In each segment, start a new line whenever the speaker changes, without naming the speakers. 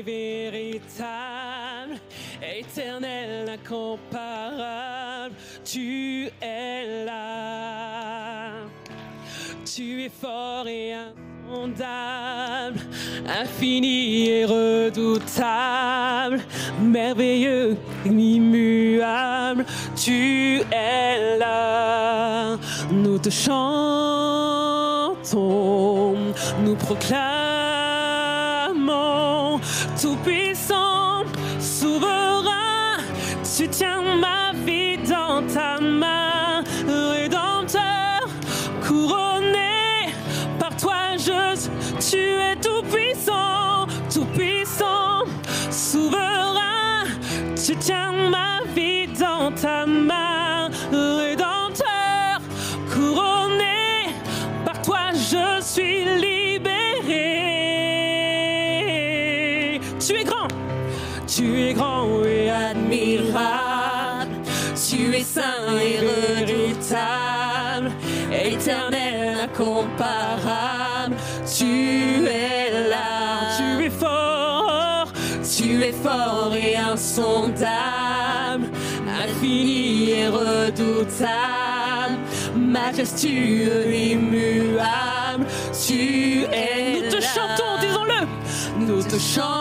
véritable, éternel, incomparable, tu es là. Tu es fort et insondable, infini et redoutable, merveilleux, immuable, tu es là. Nous te chantons, nous proclamons, tout puissant, souverain, tu tiens ma et insondable, infini et redoutable, majestueux, immuable, tu es Nous te chantons, disons-le. Nous te chantons,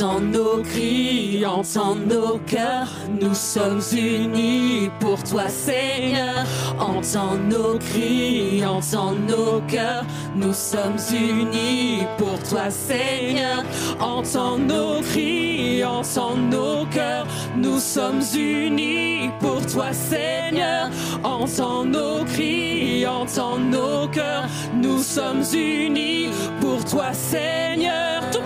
entends nos cris, entends nos cœurs, nous sommes unis pour toi Seigneur. Entends nos cris, entends nos cœurs, nous sommes unis pour toi Seigneur. Entends nos cris, entends nos cœurs, nous sommes unis pour toi Seigneur. Entends nos cris, entends nos cœurs, nous sommes unis pour toi Seigneur. Tout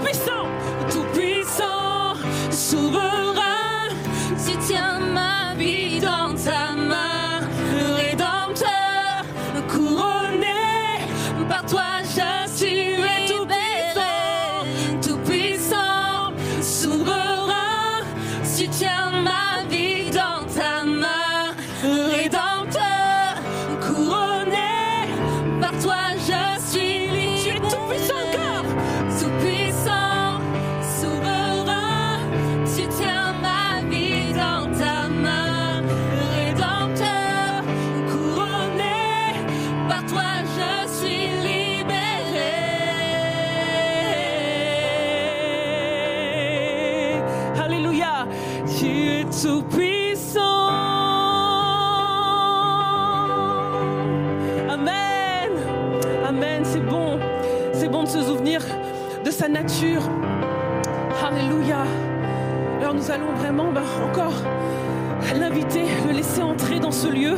ce lieu,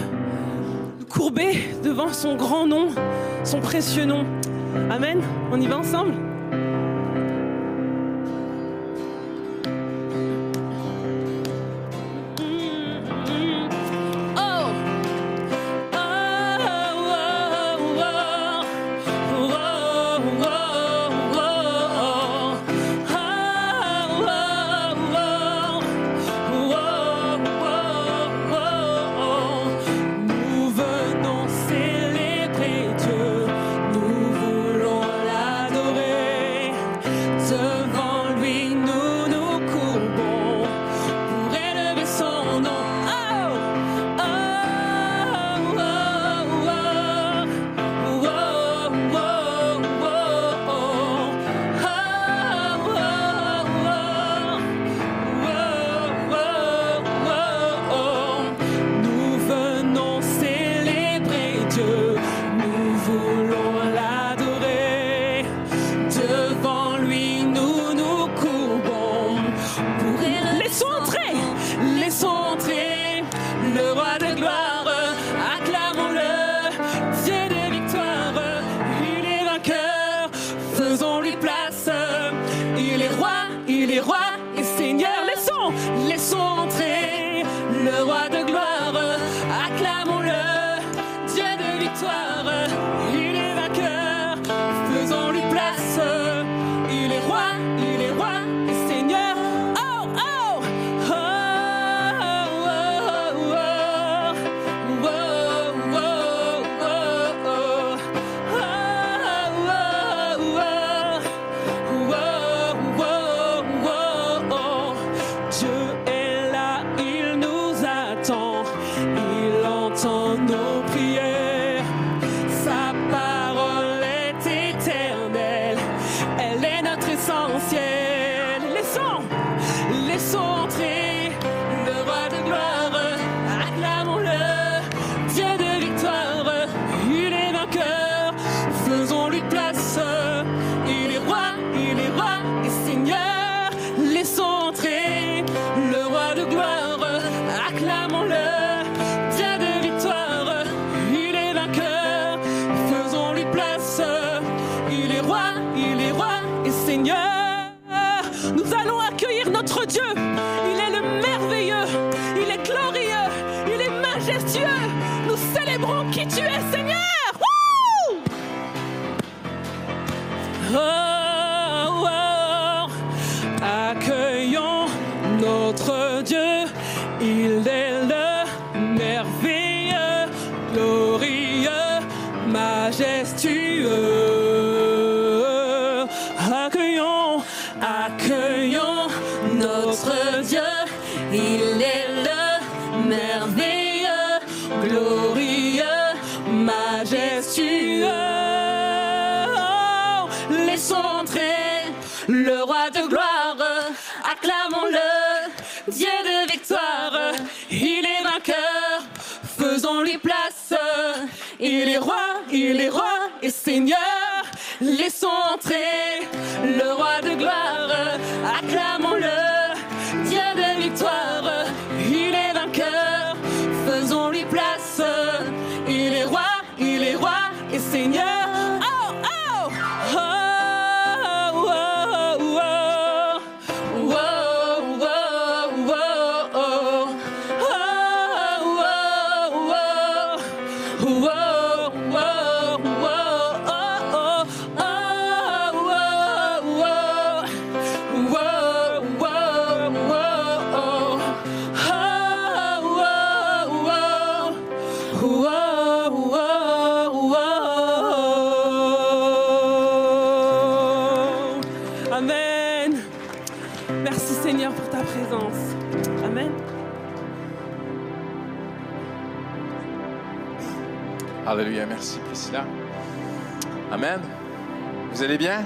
courber devant son grand nom, son précieux nom. Amen. On y va ensemble?
Vous allez bien?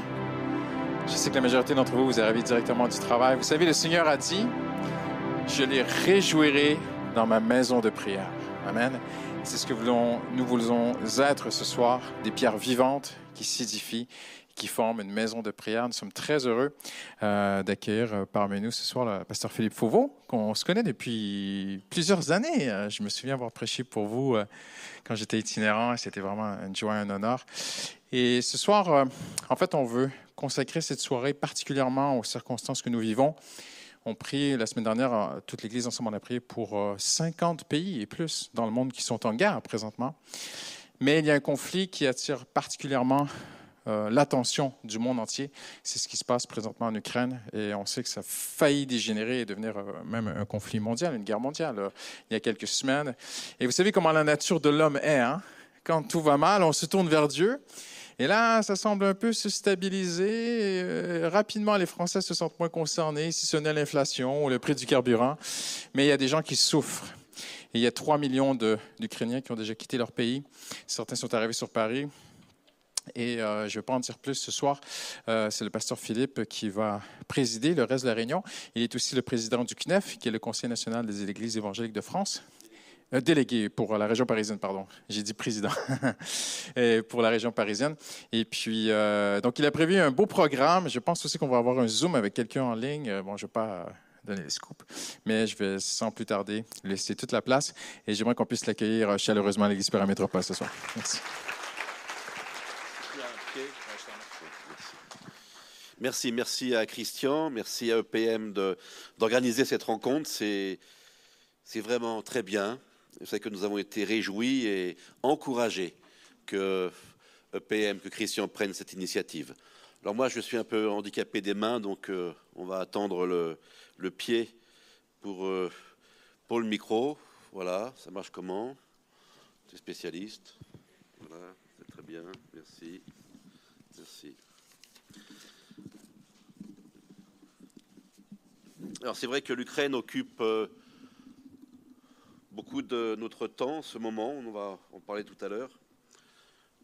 Je sais que la majorité d'entre vous, vous arrivez directement du travail. Vous savez, le Seigneur a dit, je les réjouirai dans ma maison de prière. Amen. C'est ce que nous voulons être ce soir, des pierres vivantes qui s'édifient qui forment une maison de prière. Nous sommes très heureux euh, d'accueillir euh, parmi nous ce soir le pasteur Philippe Fauveau, qu'on se connaît depuis plusieurs années. Euh, je me souviens avoir prêché pour vous quand j'étais itinérant. C'était vraiment une joie et un honneur. Et ce soir, en fait, on veut consacrer cette soirée particulièrement aux circonstances que nous vivons. On prie la semaine dernière, toute l'Église ensemble, on a prié pour 50 pays et plus dans le monde qui sont en guerre présentement. Mais il y a un conflit qui attire particulièrement euh, l'attention du monde entier. C'est ce qui se passe présentement en Ukraine et on sait que ça a failli dégénérer et devenir euh, même un conflit mondial, une guerre mondiale, euh, il y a quelques semaines. Et vous savez comment la nature de l'homme est. Hein? Quand tout va mal, on se tourne vers Dieu. Et là, ça semble un peu se stabiliser. rapidement, les Français se sentent moins concernés, si ce n'est l'inflation ou le prix du carburant. Mais il y a des gens qui souffrent. il y a 3 millions d'Ukrainiens qui ont déjà quitté leur pays. Certains sont arrivés sur Paris. Et euh, je ne vais pas en dire plus ce soir. Euh, c'est le pasteur Philippe qui va présider le reste de la réunion. Il est aussi le président du CNEF, qui est le Conseil national des Églises évangéliques de France. Euh, délégué pour la région parisienne, pardon. J'ai dit président pour la région parisienne. Et puis, donc, il a prévu un beau programme. Je pense aussi qu'on va avoir un Zoom avec quelqu'un en ligne. Bon, je ne vais pas donner les scoops, mais je vais sans plus tarder laisser toute la place. Et j'aimerais qu'on puisse l'accueillir chaleureusement à l'Église Métropole ce soir. Merci.
Merci, merci à Christian, merci à EPM d'organiser cette rencontre. C'est vraiment très bien. Savez que nous avons été réjouis et encouragés que EPM, que Christian prenne cette initiative. Alors moi, je suis un peu handicapé des mains, donc euh, on va attendre le, le pied pour, euh, pour le micro. Voilà, ça marche comment? C'est spécialiste. Voilà, c'est très bien, merci. Merci. Alors c'est vrai que l'Ukraine occupe euh, beaucoup de notre temps, ce moment, on va en parler tout à l'heure.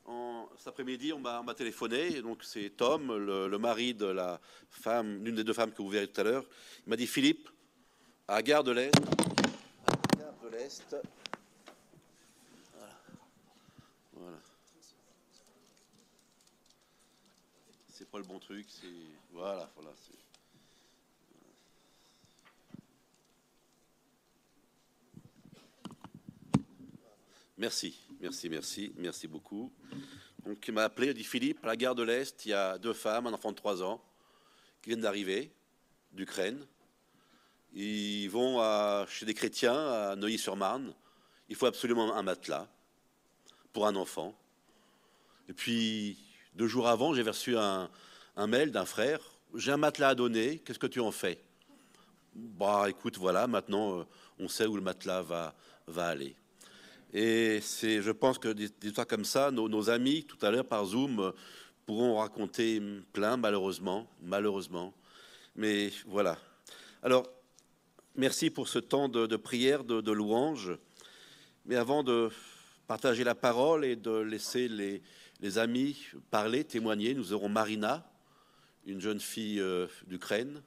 En, cet après-midi, on m'a téléphoné, donc c'est Tom, le, mari de la femme, l'une des deux femmes que vous verrez tout à l'heure. Il m'a dit Philippe, à Gare de l'Est, à Gare de l'Est, voilà. voilà. C'est pas le bon truc, c'est voilà, voilà. Merci, merci, merci, merci beaucoup. Donc, il m'a appelé, il dit Philippe, à la gare de l'Est, il y a deux femmes, un enfant de 3 ans, qui viennent d'arriver d'Ukraine. Ils vont à, chez des chrétiens à Neuilly-sur-Marne. Il faut absolument un matelas pour un enfant. Et puis, deux jours avant, j'ai reçu un, mail d'un frère J'ai un matelas à donner, qu'est-ce que tu en fais? Bah, écoute, voilà, maintenant, euh, on sait où le matelas va aller. Et c'est, je pense que des, des histoires comme ça, nos, amis, tout à l'heure par Zoom, pourront raconter plein, malheureusement, malheureusement. Mais voilà. Alors, merci pour ce temps de, de prière, de, de, louange. Mais avant de partager la parole et de laisser les, les amis parler, témoigner, nous aurons Marina, une jeune fille euh, d'Ukraine.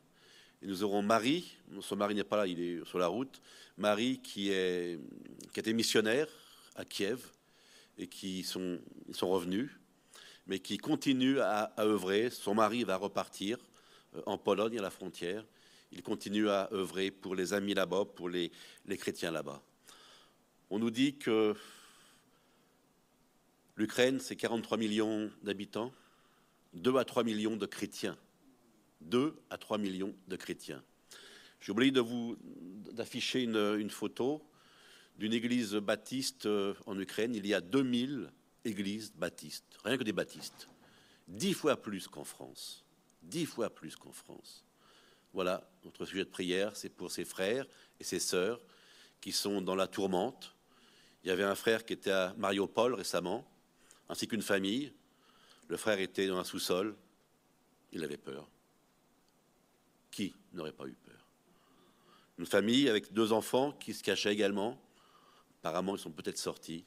Et nous aurons Marie, son mari n'est pas là, il est sur la route, Marie qui, est, qui était missionnaire à Kiev et qui sont, sont revenus, mais qui continue à, œuvrer. Son mari va repartir euh, en Pologne à la frontière. Il continue à œuvrer pour les amis là-bas, pour les, les chrétiens là-bas. On nous dit que l'Ukraine, c'est 43 millions d'habitants, 2 à 3 millions de chrétiens. 2 à 3 millions de chrétiens. J'ai oublié d'afficher une, une, photo d'une église baptiste euh, en Ukraine. Il y a 2000 églises baptistes, rien que des baptistes. Dix fois plus qu'en France. Dix fois plus qu'en France. Voilà, notre sujet de prière, c'est pour ses frères et ses sœurs qui sont dans la tourmente. Il y avait un frère qui était à Mariupol récemment, ainsi qu'une famille. Le frère était dans un sous-sol. Il avait peur. Qui n'aurait pas eu peur? Une famille avec deux enfants qui se cachaient également. Apparemment, ils sont peut-être sortis.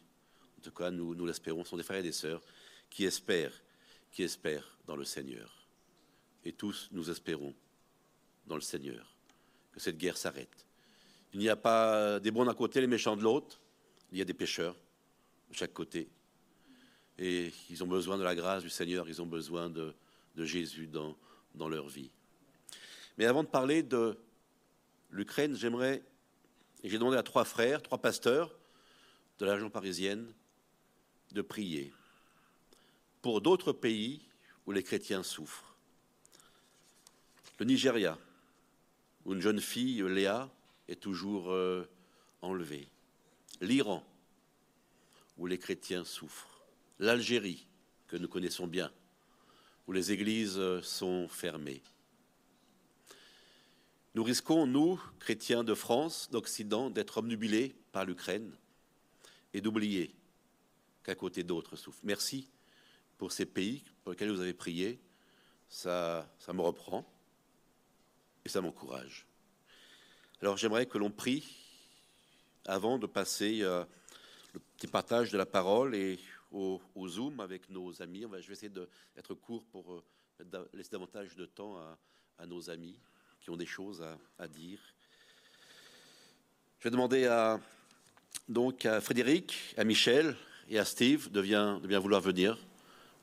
En tout cas, nous, l'espérons. Ce sont des frères et des sœurs qui espèrent, qui espèrent dans le Seigneur. Et tous, nous espérons dans le Seigneur que cette guerre s'arrête. Il n'y a pas des bons d'un côté, les méchants de l'autre. Il y a des pécheurs de chaque côté. Et ils ont besoin de la grâce du Seigneur, ils ont besoin de, Jésus dans, dans leur vie. Mais avant de parler de l'Ukraine, j'aimerais, j'ai demandé à trois frères, trois pasteurs de la région parisienne, de prier pour d'autres pays où les chrétiens souffrent. Le Nigeria, où une jeune fille, Léa, est toujours euh, enlevée. L'Iran, où les chrétiens souffrent. L'Algérie, que nous connaissons bien, où les églises sont fermées. Nous risquons, nous, chrétiens de France, d'Occident, d'être omnubilés par l'Ukraine et d'oublier qu'à côté d'autres souffrent. Merci pour ces pays pour lesquels vous avez prié. Ça, ça me reprend et ça m'encourage. Alors j'aimerais que l'on prie avant de passer euh, le petit partage de la parole et au, Zoom avec nos amis. Je vais essayer d'être court pour euh, laisser davantage de temps à, nos amis qui ont des choses à, dire. Je vais demander à, donc à Frédéric, à Michel et à Steve de bien, vouloir venir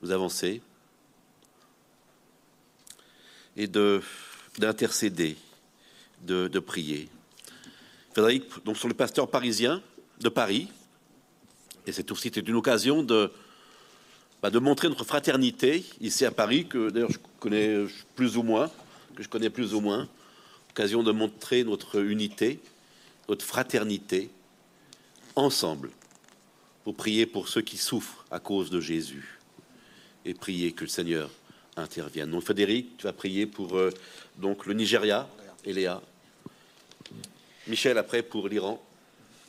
nous avancer et d'intercéder, de, de, prier. Frédéric, donc, sont les pasteurs parisiens de Paris, et c'est aussi une occasion de, bah, de montrer notre fraternité ici à Paris, que d'ailleurs je connais plus ou moins, que je connais plus ou moins, occasion de montrer notre unité, notre fraternité, ensemble, pour prier pour ceux qui souffrent à cause de Jésus et prier que le Seigneur intervienne. Donc Frédéric, tu vas prier pour euh, le Nigeria et Léa. Michel après pour l'Iran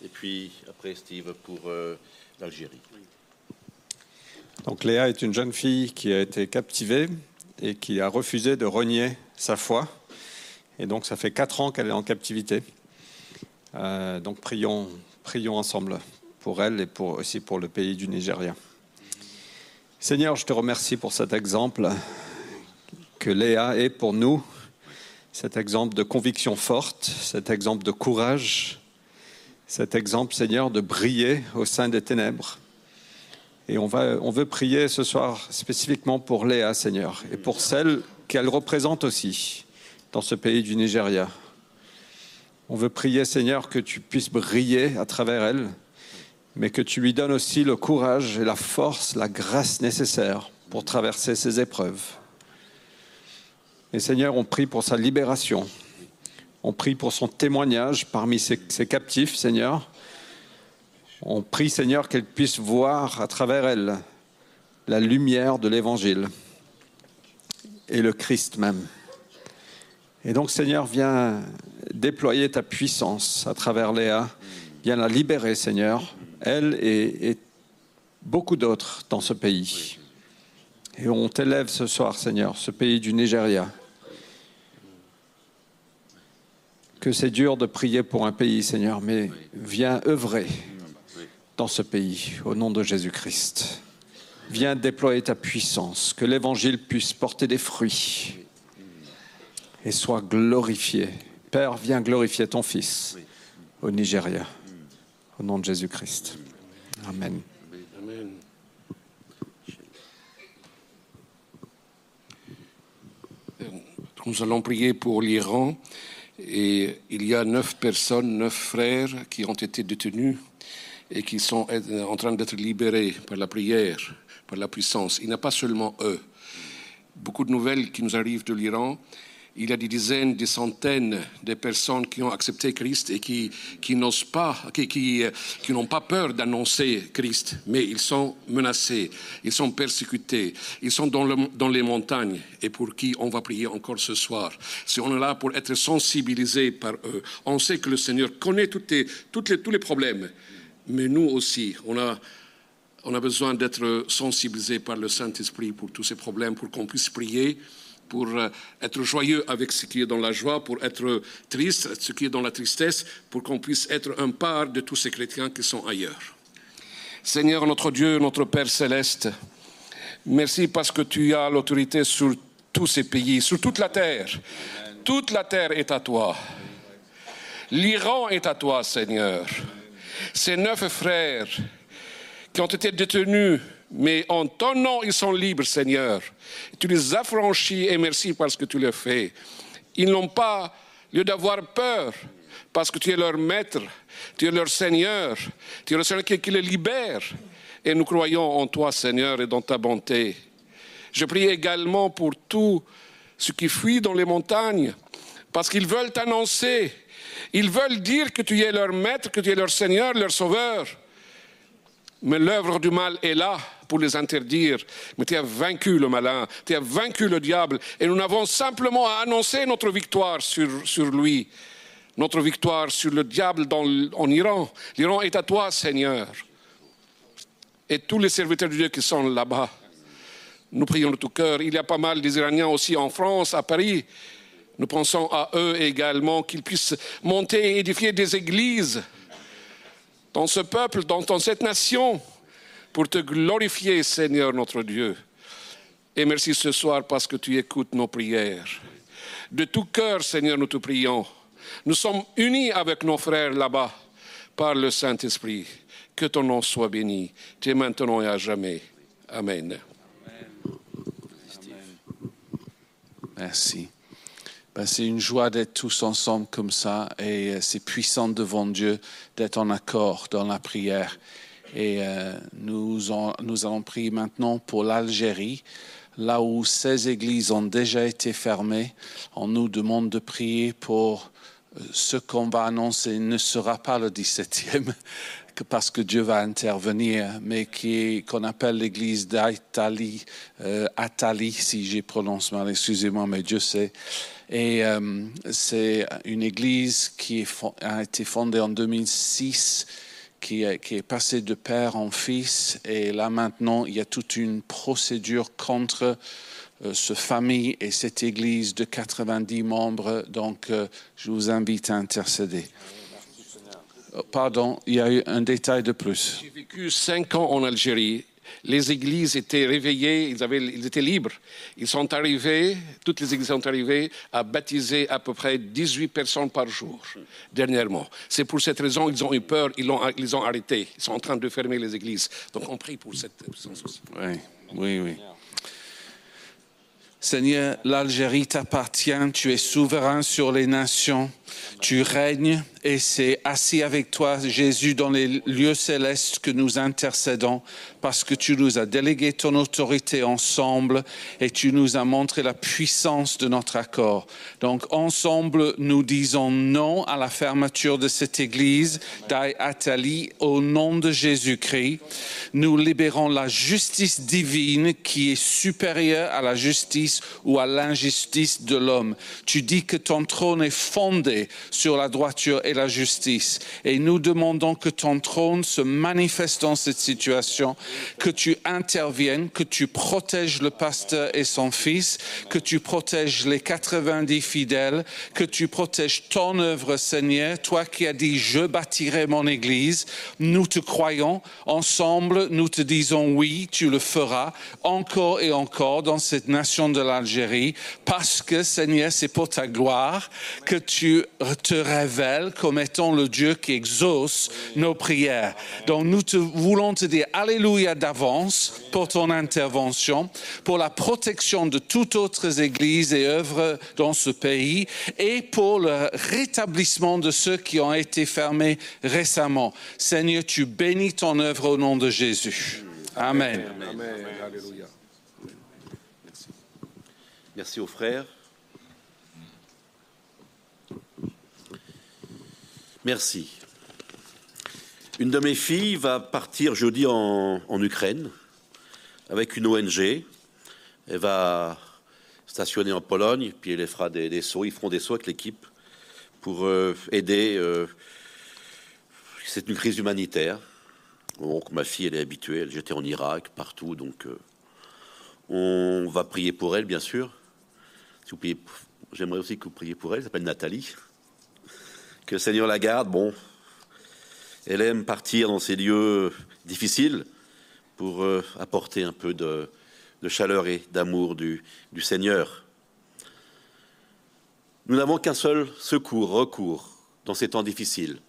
et puis après Steve pour euh, l'Algérie.
Donc Léa est une jeune fille qui a été captivée et qui a refusé de renier sa foi. Et donc ça fait quatre ans qu'elle est en captivité. Euh, donc prions, prions ensemble pour elle et aussi pour le pays du Nigeria. Seigneur, je te remercie pour cet exemple que Léa est pour nous, cet exemple de conviction forte, cet exemple de courage, cet exemple, Seigneur, de briller au sein des ténèbres. Et on, va, on veut prier ce soir spécifiquement pour Léa, Seigneur, et pour celle qu'elle représente aussi dans ce pays du Nigeria. On veut prier, Seigneur, que tu puisses briller à travers elle, mais que tu lui donnes aussi le courage et la force, la grâce nécessaire pour traverser ces épreuves. Et Seigneur, on prie pour sa libération. On prie pour son témoignage parmi ses, ses captifs, Seigneur. On prie, Seigneur, qu'elle puisse voir à travers elle la lumière de l'Évangile et le Christ même. Et donc, Seigneur, viens déployer ta puissance à travers Léa. Viens la libérer, Seigneur, elle et, beaucoup d'autres dans ce pays. Et on t'élève ce soir, Seigneur, ce pays du Nigeria. Que c'est dur de prier pour un pays, Seigneur, mais viens œuvrer dans ce pays, au nom de Jésus-Christ. Viens déployer ta puissance, que l'Évangile puisse porter des fruits et soit glorifié. Père, viens glorifier ton Fils au Nigeria, au nom de Jésus-Christ. Amen.
Amen. Nous allons prier pour l'Iran et il y a neuf personnes, neuf frères qui ont été détenus et qui sont en train d'être libérés par la prière, par la puissance. Il n'y a pas seulement eux. Beaucoup de nouvelles qui nous arrivent de l'Iran il y a des dizaines, des centaines de personnes qui ont accepté Christ et qui, n'osent pas, qui, qui, n'ont pas peur d'annoncer Christ, mais ils sont menacés, ils sont persécutés, ils sont dans, le, dans les montagnes. Et pour qui on va prier encore ce soir? Si on est là pour être sensibilisés par eux, on sait que le Seigneur connaît tous les problèmes, mais nous aussi, on a, on a besoin d'être sensibilisés par le Saint-Esprit pour tous ces problèmes, pour qu'on puisse prier pour être joyeux avec ce qui est dans la joie, pour être triste, ce qui est dans la tristesse, pour qu'on puisse être un part de tous ces chrétiens qui sont ailleurs. Seigneur notre Dieu, notre Père céleste, merci parce que tu as l'autorité sur tous ces pays, sur toute la terre. Toute la terre est à toi. L'Iran est à toi, Seigneur. Ces neuf frères qui ont été détenus mais en ton nom, ils sont libres, Seigneur. Tu les affranchis et merci parce que tu le fais. Ils n'ont pas lieu d'avoir peur parce que tu es leur maître, tu es leur Seigneur, tu es le Seigneur qui, les libère. Et nous croyons en toi, Seigneur, et dans ta bonté. Je prie également pour tous ceux qui fuient dans les montagnes parce qu'ils veulent t'annoncer. Ils veulent dire que tu es leur maître, que tu es leur Seigneur, leur Sauveur. Mais l'œuvre du mal est là pour les interdire. Mais tu as vaincu le malin, tu as vaincu le diable. Et nous n'avons simplement à annoncer notre victoire sur, sur lui, notre victoire sur le diable dans, en Iran. L'Iran est à toi, Seigneur. Et tous les serviteurs de Dieu qui sont là-bas, nous prions de tout cœur. Il y a pas mal des Iraniens aussi en France, à Paris. Nous pensons à eux également qu'ils puissent monter et édifier des églises dans ce peuple, dans, cette nation, pour te glorifier, Seigneur notre Dieu. Et merci ce soir parce que tu écoutes nos prières. De tout cœur, Seigneur, nous te prions. Nous sommes unis avec nos frères là-bas par le Saint-Esprit. Que ton nom soit béni, es maintenant et à jamais. Amen.
Merci. Ben, c'est une joie d'être tous ensemble comme ça et c'est puissant devant Dieu d'être en accord dans la prière. Et euh, nous, nous allons prier maintenant pour l'Algérie, là où 16 églises ont déjà été fermées. On nous demande de prier pour ce qu'on va annoncer ne sera pas le 17e, parce que Dieu va intervenir, mais qui qu'on appelle l'église d'Atali, euh, si j'ai prononcé mal, excusez-moi, mais Dieu sait. Et euh, c'est une église qui a été fondée en 2006 qui est, qui est passé de père en fils. Et là maintenant, il y a toute une procédure contre euh, ce famille et cette église de 90 membres. Donc, euh, je vous invite à intercéder. Euh, Pardon, il y a eu un détail de plus.
J'ai vécu cinq ans en Algérie. Les églises étaient réveillées, ils, avaient, ils étaient libres. Ils sont arrivés, toutes les églises sont arrivées à baptiser à peu près 18 personnes par jour, dernièrement. C'est pour cette raison qu'ils ont eu peur, ils ont arrêtés. Ils sont en train de fermer les églises. Donc on prie pour cette puissance aussi.
Oui, oui, oui. Seigneur, l'Algérie t'appartient, tu es souverain sur les nations, tu règnes et c'est assis avec toi, Jésus, dans les lieux célestes que nous intercédons parce que tu nous as délégué ton autorité ensemble et tu nous as montré la puissance de notre accord. Donc ensemble, nous disons non à la fermeture de cette église d'Aï Atali au nom de Jésus-Christ. Nous libérons la justice divine qui est supérieure à la justice ou à l'injustice de l'homme. Tu dis que ton trône est fondé sur la droiture et la justice. Et nous demandons que ton trône se manifeste dans cette situation, que tu interviennes, que tu protèges le pasteur et son fils, que tu protèges les 90 fidèles, que tu protèges ton œuvre, Seigneur, toi qui as dit, je bâtirai mon église. Nous te croyons. Ensemble, nous te disons oui, tu le feras encore et encore dans cette nation de l'Algérie, parce que, Seigneur, c'est pour ta gloire que tu te révèles comme étant le Dieu qui exauce nos prières. Donc, nous te voulons te dire Alléluia d'avance pour ton intervention, pour la protection de toutes autres églises et œuvres dans ce pays et pour le rétablissement de ceux qui ont été fermés récemment. Seigneur, tu bénis ton œuvre au nom de Jésus. Amen.
Amen. Alléluia.
Merci aux frères. Merci. Une de mes filles va partir jeudi en, Ukraine avec une ONG. Elle va stationner en Pologne, puis elle fera des, sauts. Ils feront des sauts avec l'équipe pour euh, aider. euh, c'est une crise humanitaire. Donc ma fille, elle est habituée. Elle j'étais en Irak, partout, donc. euh, on va prier pour elle, bien sûr. Si J'aimerais aussi que vous priez pour elle. Elle s'appelle Nathalie. Que le Seigneur la garde. Bon, elle aime partir dans ces lieux difficiles pour euh, apporter un peu de, chaleur et d'amour du, Seigneur. Nous n'avons qu'un seul secours, recours dans ces temps difficiles.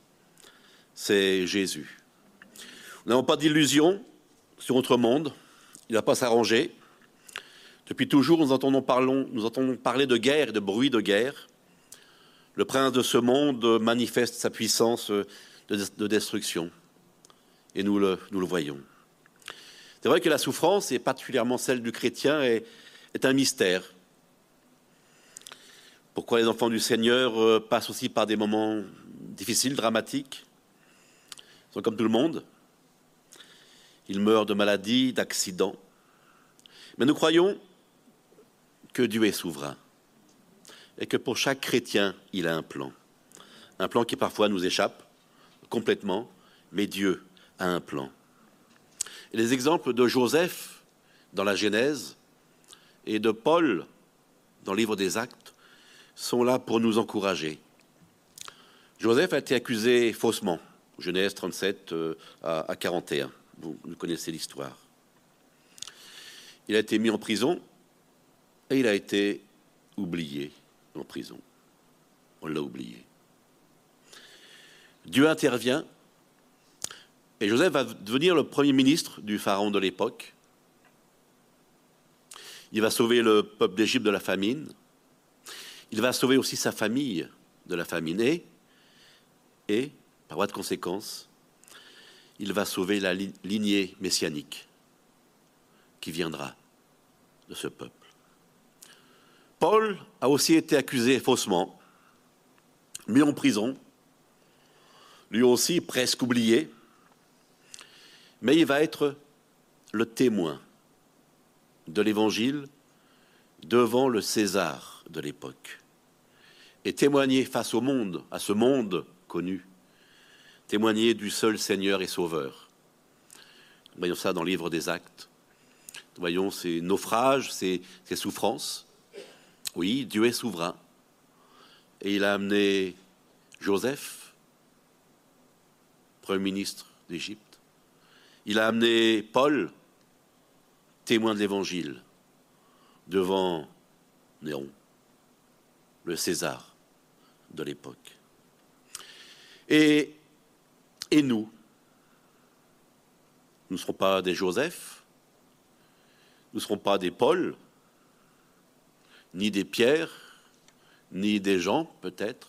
C'est Jésus. Nous n'avons pas d'illusion sur notre monde. Il ne va pas s'arranger. Depuis toujours, nous entendons, nous entendons parler de guerre et de bruit de guerre. Le prince de ce monde manifeste sa puissance de, de destruction. Et nous le, nous le voyons. C'est vrai que la souffrance, et particulièrement celle du chrétien, est, est un mystère. Pourquoi les enfants du Seigneur euh, passent aussi par des moments difficiles, dramatiques? Ils sont comme tout le monde. Ils meurent de maladies, d'accidents. Mais nous croyons que Dieu est souverain et que pour chaque chrétien, il a un plan. Un plan qui parfois nous échappe complètement, mais Dieu a un plan. Les exemples de Joseph dans la Genèse et de Paul dans le livre des Actes sont là pour nous encourager. Joseph a été accusé faussement, Genèse 37 euh, à, à 41. Vous, vous connaissez l'histoire. Il a été mis en prison et il a été oublié en prison. On l'a oublié. Dieu intervient et Joseph va devenir le premier ministre du pharaon de l'époque. Il va sauver le peuple d'Égypte de la famine. Il va sauver aussi sa famille de la famine. Et, et par voie de conséquence, il va sauver la li- lignée messianique qui viendra de ce peuple. Paul a aussi été accusé faussement, mis en prison, lui aussi presque oublié, mais il va être le témoin de l'Évangile devant le César de l'époque et témoigner face au monde, à ce monde connu, témoigner du seul Seigneur et Sauveur. Nous voyons ça dans le livre des actes. Nous voyons ces naufrages, ces, ces souffrances. Oui, Dieu est souverain. Et il a amené Joseph, Premier ministre d'Égypte. Il a amené Paul, témoin de l'Évangile, devant Néron, le César de l'époque. Et, nous, nous ne serons pas des Joseph, nous ne serons pas des Paul, ni des Pierre, ni des Jean peut-être.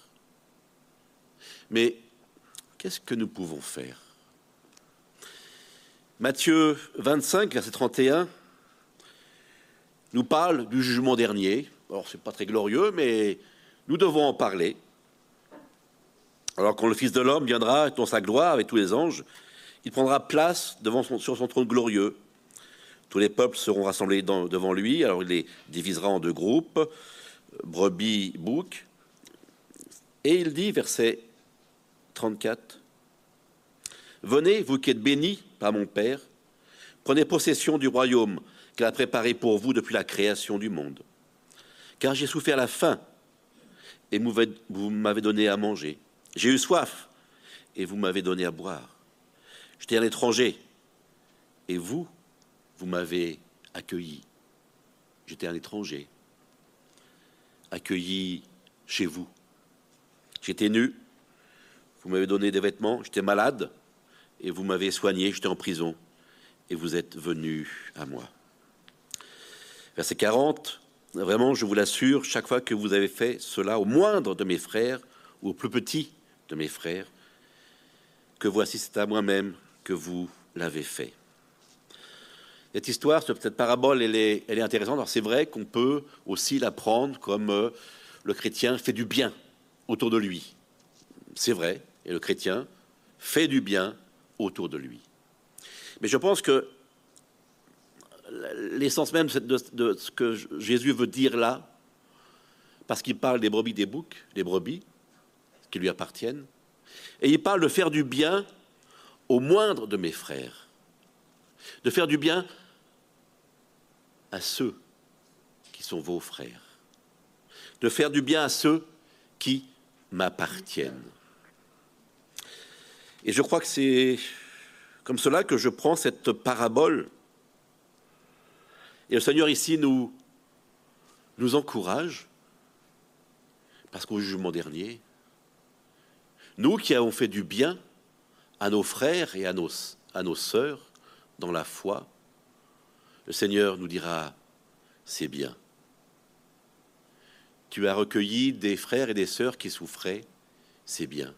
Mais qu'est-ce que nous pouvons faire? Matthieu 25, verset 31, nous parle du jugement dernier. Alors, ce n'est pas très glorieux, mais nous devons en parler. Alors, quand le Fils de l'homme viendra dans sa gloire avec tous les anges, il prendra place devant sur son trône glorieux. Tous les peuples seront rassemblés devant lui. Alors, il les divisera en deux groupes brebis, bouc. Et il dit, verset 34, Venez, vous qui êtes bénis par mon Père, prenez possession du royaume qu'il a préparé pour vous depuis la création du monde. Car j'ai souffert la faim, et vous m'avez donné à manger. J'ai eu soif, et vous m'avez donné à boire. J'étais un étranger, et vous, vous m'avez accueilli. J'étais un étranger, accueilli chez vous. J'étais nu, vous m'avez donné des vêtements, j'étais malade, et vous m'avez soigné, j'étais en prison, et vous êtes venu à moi. Verset 40, vraiment, je vous l'assure, chaque fois que vous avez fait cela au moindre de mes frères, ou au plus petit de mes frères, que voici, c'est à moi-même que vous l'avez fait. Cette histoire, cette parabole, elle est, intéressante. Alors c'est vrai qu'on peut aussi la prendre comme euh, le chrétien fait du bien autour de lui. C'est vrai, et le chrétien fait du bien autour de lui. Mais je pense que l'essence même de, de, ce que Jésus veut dire là, parce qu'il parle des brebis des boucs, des brebis qui lui appartiennent, et il parle de faire du bien au moindre de mes frères, de faire du bien à ceux qui sont vos frères, de faire du bien à ceux qui m'appartiennent. Et je crois que c'est comme cela que je prends cette parabole. Et le Seigneur ici nous, nous encourage, parce qu'au jugement dernier, nous qui avons fait du bien à nos frères et à nos, à nos sœurs dans la foi, le Seigneur nous dira, c'est bien. Tu as recueilli des frères et des sœurs qui souffraient, c'est bien.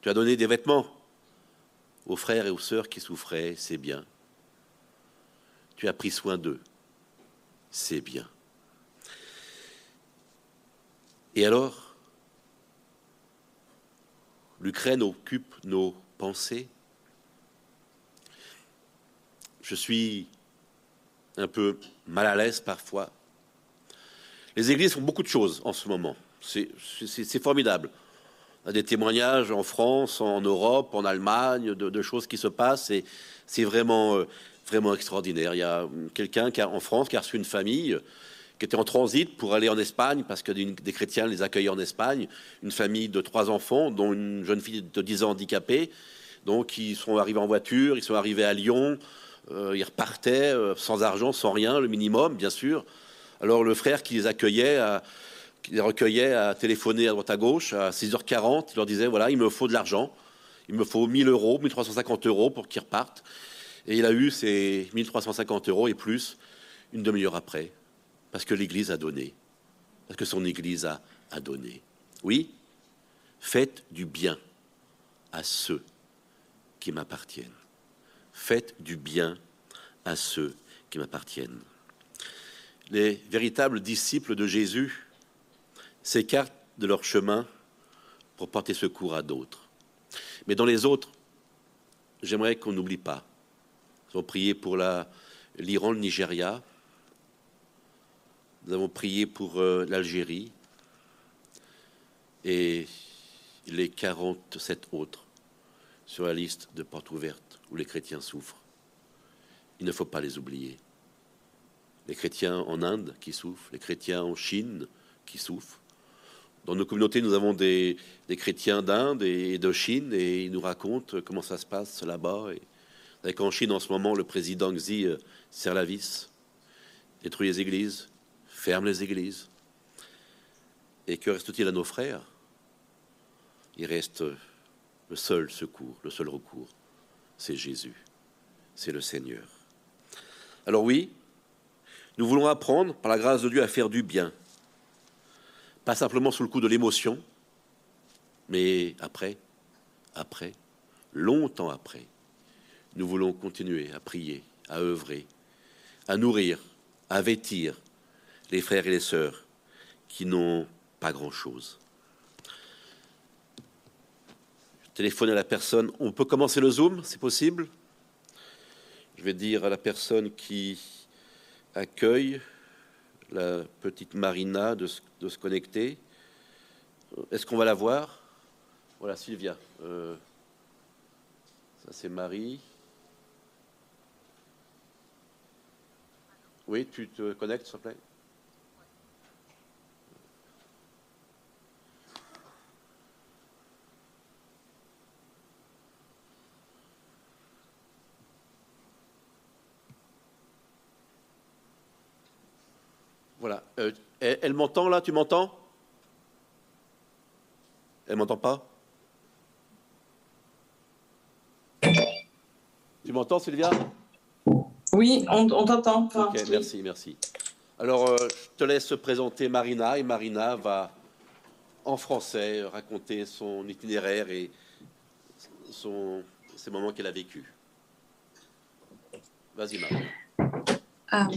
Tu as donné des vêtements aux frères et aux sœurs qui souffraient, c'est bien. Tu as pris soin d'eux, c'est bien. Et alors, l'Ukraine occupe nos pensées. Je suis un peu mal à l'aise parfois. Les églises font beaucoup de choses en ce moment. C'est formidable. On a des témoignages en France, en Europe, en Allemagne, de, choses qui se passent. Et c'est vraiment, euh, vraiment extraordinaire. Il y a quelqu'un en France qui a reçu une famille qui était en transit pour aller en Espagne parce que des chrétiens les accueillaient en Espagne. Une famille de trois enfants, dont une jeune fille de 10 ans handicapée. Donc, ils sont arrivés en voiture, ils sont arrivés à Lyon. Euh, ils repartaient euh, sans argent, sans rien, le minimum, bien sûr. Alors le frère qui les accueillait, qui les recueillait, a téléphoné à droite à gauche à 6h40. Il leur disait voilà, il me faut de l'argent. Il me faut 1000 euros, 1350 euros pour qu'ils repartent. Et il a eu ces 1350 euros et plus une demi-heure après, parce que l'Église a donné, parce que son Église a, a donné. Oui, faites du bien à ceux qui m'appartiennent. Faites du bien à ceux qui m'appartiennent. Les véritables disciples de Jésus s'écartent de leur chemin pour porter secours à d'autres. Mais dans les autres, j'aimerais qu'on n'oublie pas. Nous avons prié pour l'Iran, le Nigeria. Nous avons prié pour euh, l'Algérie et les 47 autres sur la liste de portes ouvertes où les chrétiens souffrent. Il ne faut pas les oublier. Les chrétiens en Inde qui souffrent, les chrétiens en Chine qui souffrent. Dans nos communautés, nous avons des, chrétiens d'Inde et de Chine et ils nous racontent comment ça se passe là-bas. Et qu'en Chine, en ce moment, le président Xi euh, serre la vis, détruit les églises, ferme les églises. Et que reste-t-il à nos frères? Il reste le seul secours, le seul recours, c'est Jésus, c'est le Seigneur. Alors oui, nous voulons apprendre, par la grâce de Dieu, à faire du bien, pas simplement sous le coup de l'émotion, mais après, après, longtemps après, nous voulons continuer à prier, à œuvrer, à nourrir, à vêtir les frères et les sœurs qui n'ont pas grand-chose. Je téléphone à la personne. On peut commencer le Zoom, c'est possible Je vais dire à la personne qui accueille la petite Marina de, se connecter. Est-ce qu'on va la voir? Voilà, Sylvia. Euh, ça, c'est Marie. Oui, tu te connectes, s'il te plaît? Voilà. Euh, elle, m'entend là Tu m'entends? Elle m'entend pas? Tu m'entends, Sylvia?
Oui, on, t'entend.
Ok, merci, merci. Alors, euh, je te laisse présenter Marina et Marina va en français raconter son itinéraire et son, ces moments qu'elle a vécus. Vas-y, Marina.
Ah,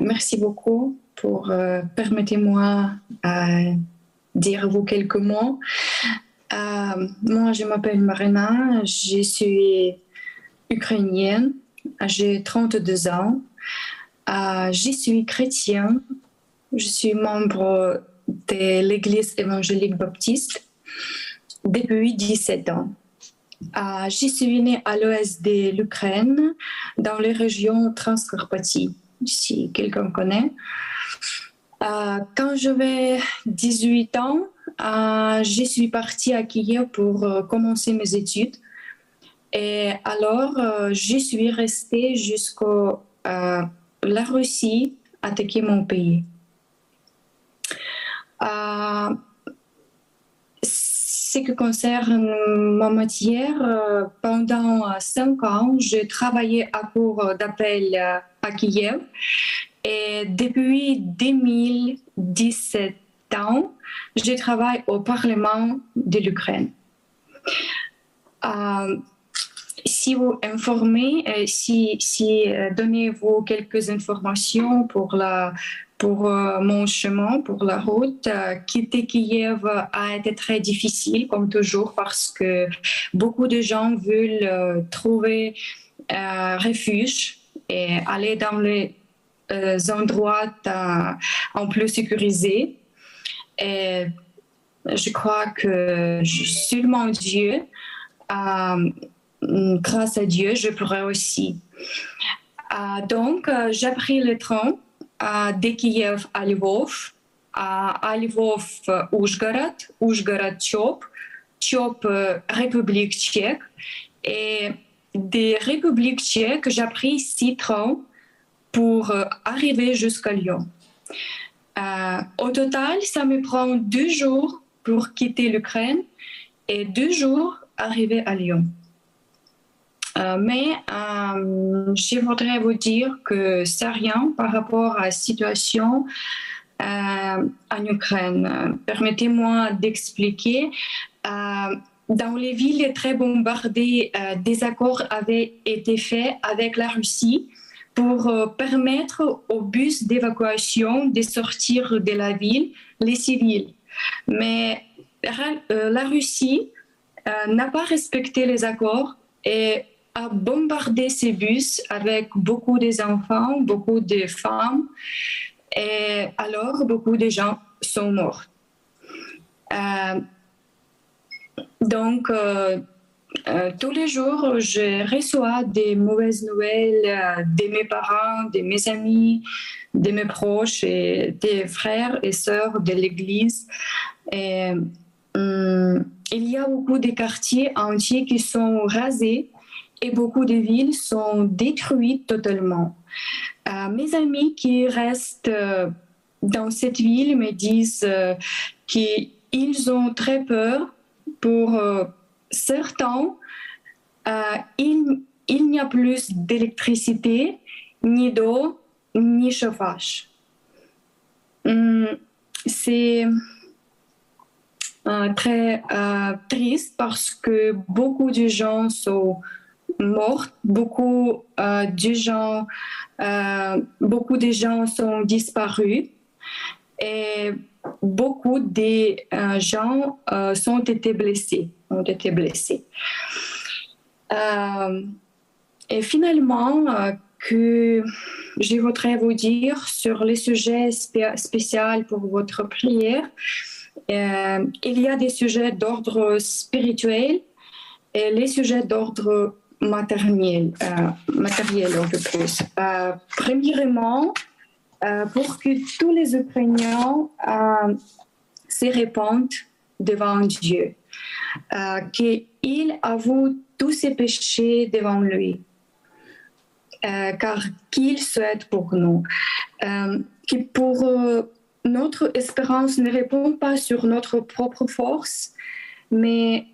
merci beaucoup pour euh, permettez-moi euh, dire vous quelques mots. Euh, moi, je m'appelle Marina, je suis ukrainienne, j'ai 32 ans, je suis chrétienne, je suis membre de l'Église évangélique baptiste depuis 17 ans. je suis née à l'ouest de l'Ukraine, dans les régions Transcarpathie, si quelqu'un connaît. Euh, quand j'avais 18 ans, euh, je suis partie à Kiev pour euh, commencer mes études. Et alors, je suis restée jusqu'à la Russie attaquer mon pays. Ce qui concerne ma matière, pendant cinq ans, j'ai travaillé à cours d'appel à Kiev et depuis 2017 ans, je travaille au Parlement de l'Ukraine. Euh, si vous informez, euh, si, si euh, donnez-vous quelques informations pour la pour mon chemin, pour la route. quitter Kiev a été très difficile, comme toujours, parce que beaucoup de gens veulent trouver refuge et aller dans les euh, endroits en plus sécurisés. Et je crois que seulement Dieu, euh, grâce à Dieu, je pourrais aussi. Euh, donc, j'ai pris le train de Kiev à Lvov, à Lvov, Oujgorod, Oujgorod, Chop, Chop, République tchèque. Et des Républiques tchèques, j'ai pris six trains pour arriver jusqu'à Lyon. Au total, ça me prend deux jours pour quitter l'Ukraine et deux jours arriver à Lyon. Euh, mais je voudrais vous dire que c'est rien par rapport à la situation en Ukraine. Permettez-moi d'expliquer. dans les villes très bombardées, des accords avaient été faits avec la Russie pour euh, permettre aux bus d'évacuation de sortir de la ville, les civils. Mais euh, la Russie euh, n'a pas respecté les accords et a bombardé ces bus avec beaucoup d'enfants, beaucoup de femmes, et alors beaucoup de gens sont morts. Euh, donc, euh, euh, tous les jours, je reçois des mauvaises nouvelles de mes parents, de mes amis, de mes proches et des frères et sœurs de l'Église. Hum, il y a beaucoup de quartiers entiers qui sont rasés et beaucoup de villes sont détruites totalement. mes amis qui restent dans cette ville me disent qu'ils ont très peur pour euh, certains, euh, il, n'y a plus d'électricité, ni d'eau, ni chauffage. Hum, c'est euh, très triste parce que beaucoup de gens sont morts, beaucoup de gens, beaucoup de gens sont disparus. Et beaucoup de euh, gens euh, sont été blessés, ont été blessés. Euh, et finalement, que je voudrais vous dire sur les sujets spéciaux pour votre prière, il y a des sujets d'ordre spirituel et les sujets d'ordre matériel, matériel un peu plus. premièrement, euh, pour que tous les Ukrainiens euh, se répandent devant Dieu, euh, qu'il avoue tous ses péchés devant lui, car qu'il souhaite pour nous, que pour notre espérance ne répond pas sur notre propre force, mais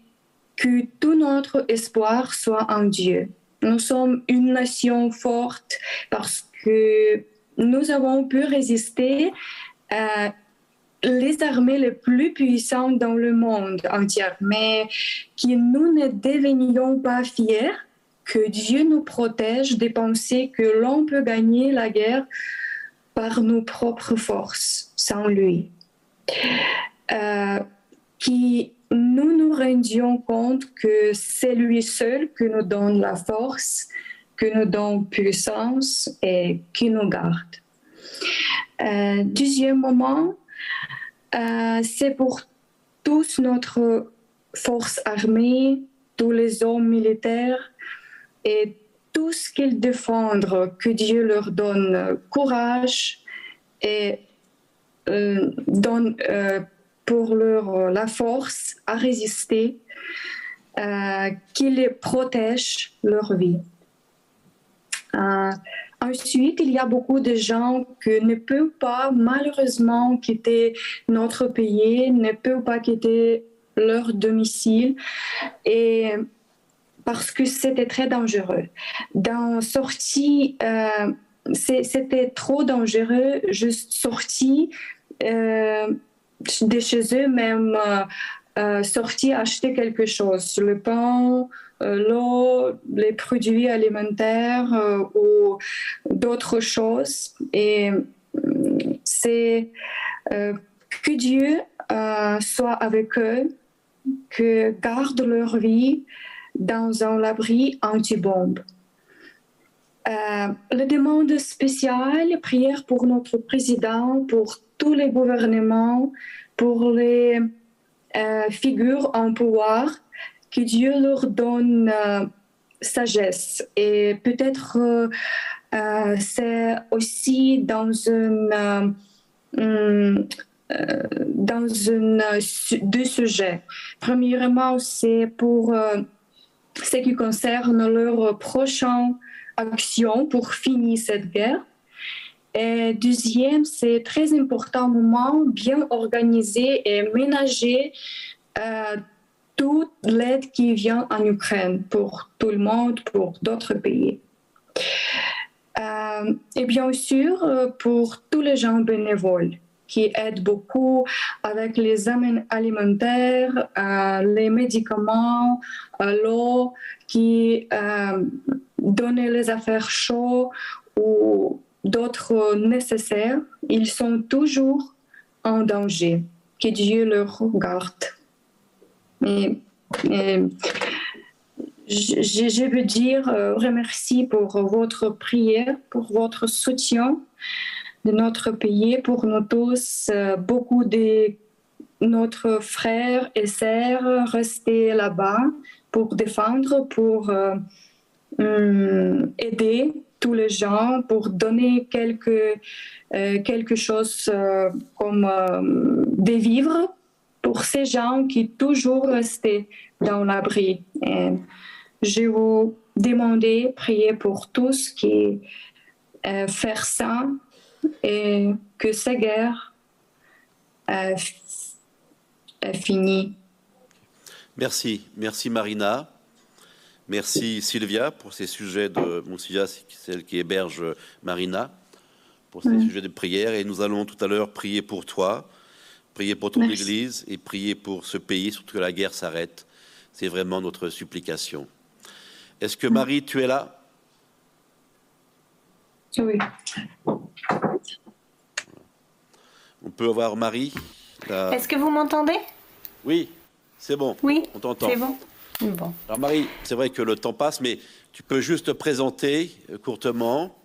que tout notre espoir soit en Dieu. Nous sommes une nation forte parce que nous avons pu résister à les armées les plus puissantes dans le monde entier, mais que nous ne devenions pas fiers, que Dieu nous protège des pensées que l'on peut gagner la guerre par nos propres forces, sans lui. Euh, nous nous rendions compte que c'est lui seul qui nous donne la force qui nous donne puissance et qui nous garde. Euh, deuxième moment, euh, c'est pour tous notre force armée, tous les hommes militaires et tout ce qu'ils défendent, que Dieu leur donne courage et euh, donne pour leur la force à résister, qu'il protège leur vie. Euh, ensuite, il y a beaucoup de gens qui ne peuvent pas malheureusement quitter notre pays, ne peuvent pas quitter leur domicile et parce que c'était très dangereux. Dans sortie, euh, c'était trop dangereux, juste sorti euh, de chez eux, même euh, sorti acheter quelque chose, le pain, euh, l'eau, les produits alimentaires euh, ou d'autres choses. Et c'est que Dieu soit avec eux, que garde leur vie dans un abri anti-bombe. Euh, la demande spéciale, prière pour notre président, pour tous les gouvernements, pour les euh, figures en pouvoir, que Dieu leur donne euh, sagesse. Et peut-être euh, c'est aussi dans une, dans une, deux sujets. Premièrement, c'est pour ce qui concerne leur prochaine action pour finir cette guerre. Et deuxième, c'est très important moment bien organiser et ménager euh, toute l'aide qui vient en Ukraine pour tout le monde, pour d'autres pays. Euh, et bien sûr, euh, pour tous les gens bénévoles qui aident beaucoup avec les alimentaires, les médicaments, l'eau, qui donnent les affaires chaudes ou d'autres nécessaires, ils sont toujours en danger. Que Dieu leur garde. Mais, je, veux dire euh, remercie pour votre prière, pour votre soutien de notre pays, pour nous tous, euh, beaucoup de notre frères et sœurs restés là-bas pour défendre, pour hum, aider tous les gens, pour donner quelque, quelque chose comme des vivres pour ces gens qui toujours restaient dans l'abri. Je vous demander, prier pour tous qui euh, faire ça et que cette guerre euh, finisse.
Merci, merci Marina. Merci Sylvia pour ces sujets de mon c'est celle qui héberge Marina, pour ces mm. sujets de prière. Et nous allons tout à l'heure prier pour toi prier pour ton Église et prier pour ce pays, surtout que la guerre s'arrête. C'est vraiment notre supplication. Est-ce que Marie, tu es là?
Oui.
On peut avoir Marie
Est-ce que vous m'entendez?
Oui, c'est bon.
Oui,
on t'entend.
C'est bon. Bon.
Alors Marie, c'est vrai que le temps passe, mais tu peux juste te présenter euh, courtement,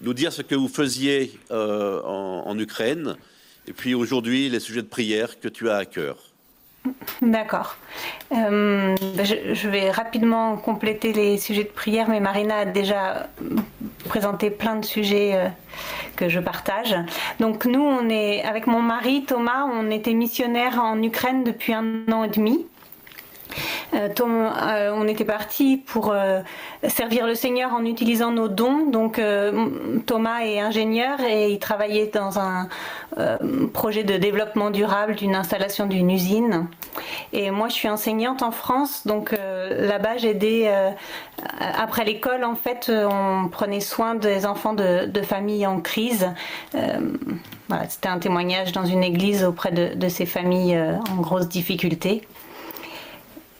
nous dire ce que vous faisiez euh, en Ukraine, et puis aujourd'hui, les sujets de prière que tu as à cœur.
D'accord. Euh, je, vais rapidement compléter les sujets de prière, mais Marina a déjà présenté plein de sujets que je partage. Donc nous, on est avec mon mari Thomas, on était missionnaire en Ukraine depuis un an et demi. Euh, euh, on était parti pour euh, servir le Seigneur en utilisant nos dons. Donc Thomas est ingénieur et il travaillait dans un projet de développement durable d'une installation d'une usine. Et moi, je suis enseignante en France, donc là-bas, j'aidais après l'école. En fait, on prenait soin des enfants de, familles en crise. c'était un témoignage dans une église auprès de ces familles en grosse difficulté.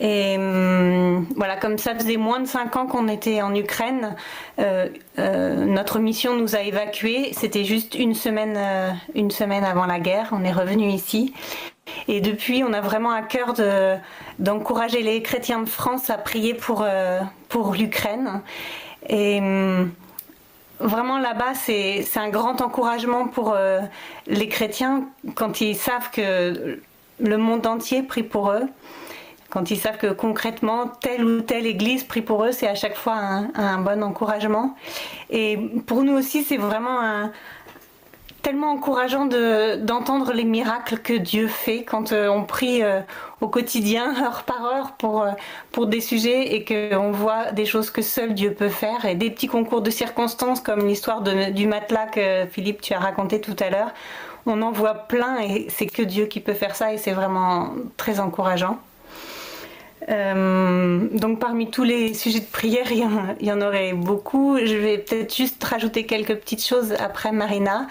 Et hum, voilà, comme ça faisait moins de cinq ans qu'on était en Ukraine, euh, euh, notre mission nous a évacués. C'était juste une semaine, euh, une semaine avant la guerre. On est revenu ici. Et depuis, on a vraiment à cœur d'encourager les chrétiens de France à prier pour, pour l'Ukraine. Et hum, vraiment là-bas, c'est un grand encouragement pour les chrétiens quand ils savent que le monde entier prie pour eux quand ils savent que concrètement, telle ou telle église prie pour eux, c'est à chaque fois un, bon encouragement. Et pour nous aussi, c'est vraiment tellement encourageant d'entendre les miracles que Dieu fait quand euh, on prie euh, au quotidien, heure par heure, pour, euh, pour des sujets et qu'on voit des choses que seul Dieu peut faire et des petits concours de circonstances comme l'histoire du matelas que Philippe, tu as raconté tout à l'heure. On en voit plein et c'est que Dieu qui peut faire ça et c'est vraiment très encourageant. Euh, donc parmi tous les sujets de prière, il y, en, aurait beaucoup. Je vais peut-être juste rajouter quelques petites choses après Marina.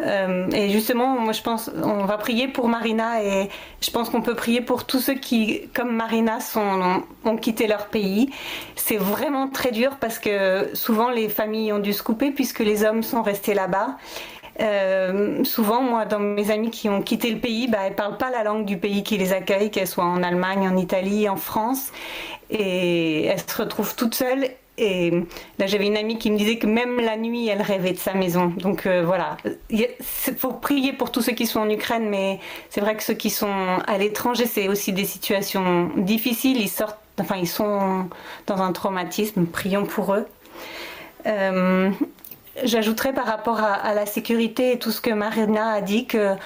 Euh, et justement, moi je pense, on va prier pour Marina et je pense qu'on peut prier pour tous ceux qui, comme Marina, ont quitté leur pays. C'est vraiment très dur parce que souvent les familles ont dû se couper puisque les hommes sont restés là-bas. Euh, souvent, moi, dans mes amis qui ont quitté le pays, bah, elles parlent pas la langue du pays qui les accueille, qu'elles soient en Allemagne, en Italie, en France, et elles se retrouvent toutes seules. Et là, j'avais une amie qui me disait que même la nuit, elle rêvait de sa maison. Donc euh, voilà, il faut prier pour tous ceux qui sont en Ukraine, mais c'est vrai que ceux qui sont à l'étranger, c'est aussi des situations difficiles. Ils sortent, enfin, ils sont dans un traumatisme. Prions pour eux. Euh, J'ajouterais par rapport à, la sécurité et tout ce que Marina a dit que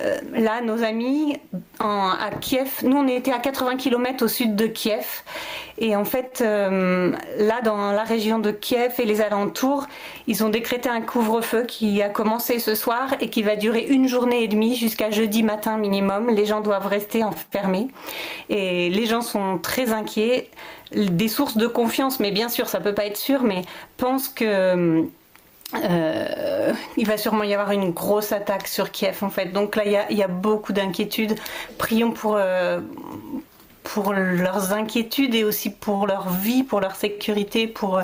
euh, là, nos amis à Kiev, nous on était à 80 km au sud de Kiev et en fait euh, là dans la région de Kiev et les alentours, ils ont décrété un couvre-feu qui a commencé ce soir et qui va durer une journée et demie jusqu'à jeudi matin minimum. Les gens doivent rester enfermés et les gens sont très inquiets. Des sources de confiance, mais bien sûr ça peut pas être sûr, mais pensent que euh, il va sûrement y avoir une grosse attaque sur Kiev en fait. Donc là, il y a, beaucoup d'inquiétudes. Prions pour, euh, pour leurs inquiétudes et aussi pour leur vie, pour leur sécurité, pour,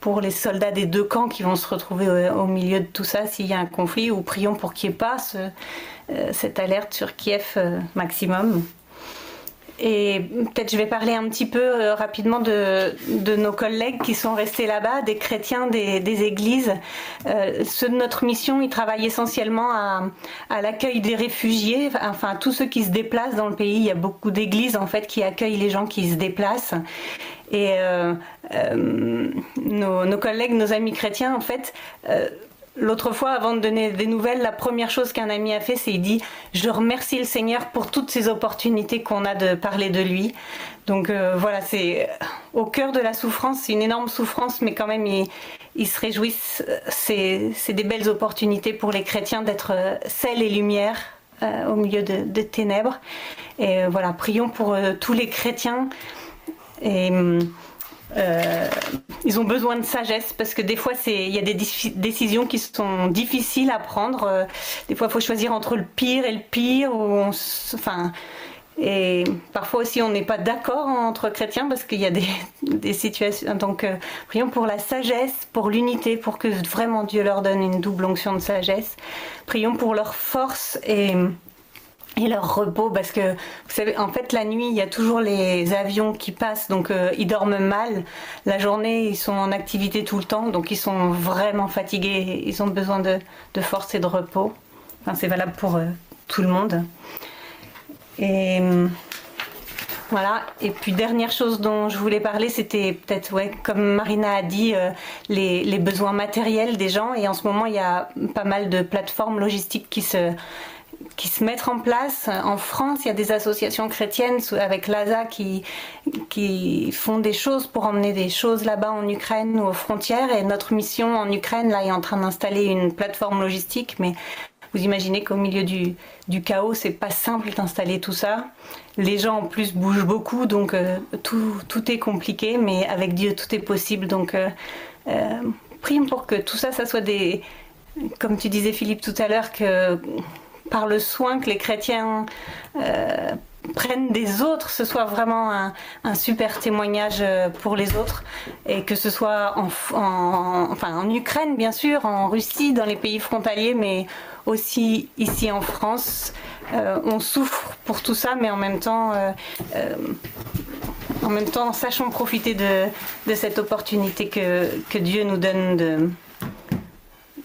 pour les soldats des deux camps qui vont se retrouver au, milieu de tout ça s'il y a un conflit. Ou prions pour qu'il n'y ait pas euh, cette alerte sur Kiev maximum. Et peut-être je vais parler un petit peu euh, rapidement de, de, nos collègues qui sont restés là-bas, des chrétiens des, des églises. Euh, ceux de notre mission, ils travaillent essentiellement à, à l'accueil des réfugiés, enfin tous ceux qui se déplacent dans le pays. Il y a beaucoup d'églises en fait qui accueillent les gens qui se déplacent. Et euh, euh nos, nos, collègues, nos amis chrétiens, en fait, euh, L'autre fois, avant de donner des nouvelles, la première chose qu'un ami a fait, c'est il dit Je remercie le Seigneur pour toutes ces opportunités qu'on a de parler de lui. Donc euh, voilà, c'est au cœur de la souffrance, c'est une énorme souffrance, mais quand même, ils, se réjouissent. C'est des belles opportunités pour les chrétiens d'être euh, sel et lumière euh, au milieu de, ténèbres. Et euh, voilà, prions pour euh, tous les chrétiens. Et. Euh, ils ont besoin de sagesse parce que des fois il y a des décisions qui sont difficiles à prendre. Euh, des fois il faut choisir entre le pire et le pire. Ou on, enfin et parfois aussi on n'est pas d'accord entre chrétiens parce qu'il y a des, des situations. Donc euh, prions pour la sagesse, pour l'unité, pour que vraiment Dieu leur donne une double onction de sagesse. Prions pour leur force et et leur repos parce que vous savez en fait la nuit il y a toujours les avions qui passent donc euh, ils dorment mal. La journée ils sont en activité tout le temps donc ils sont vraiment fatigués. Ils ont besoin de, de force et de repos. Enfin, c'est valable pour euh, tout le monde. Et voilà. Et puis dernière chose dont je voulais parler c'était peut-être ouais comme Marina a dit euh, les, les besoins matériels des gens. Et en ce moment il y a pas mal de plateformes logistiques qui se qui se mettent en place. En France, il y a des associations chrétiennes avec l'ASA qui, qui font des choses pour emmener des choses là-bas en Ukraine ou aux frontières. Et notre mission en Ukraine, là, est en train d'installer une plateforme logistique. Mais vous imaginez qu'au milieu du, du chaos, c'est pas simple d'installer tout ça. Les gens en plus bougent beaucoup, donc euh, tout, tout est compliqué. Mais avec Dieu, tout est possible. Donc, euh, euh, pour que tout ça, ça soit des. Comme tu disais, Philippe, tout à l'heure, que par le soin que les chrétiens euh, prennent des autres, ce soit vraiment un, super témoignage pour les autres et que ce soit en, en, enfin, en Ukraine bien sûr, en Russie, dans les pays frontaliers, mais aussi ici en France. Euh, on souffre pour tout ça, mais en même temps, euh, euh, en même temps, sachons profiter de, cette opportunité que, que Dieu nous donne de,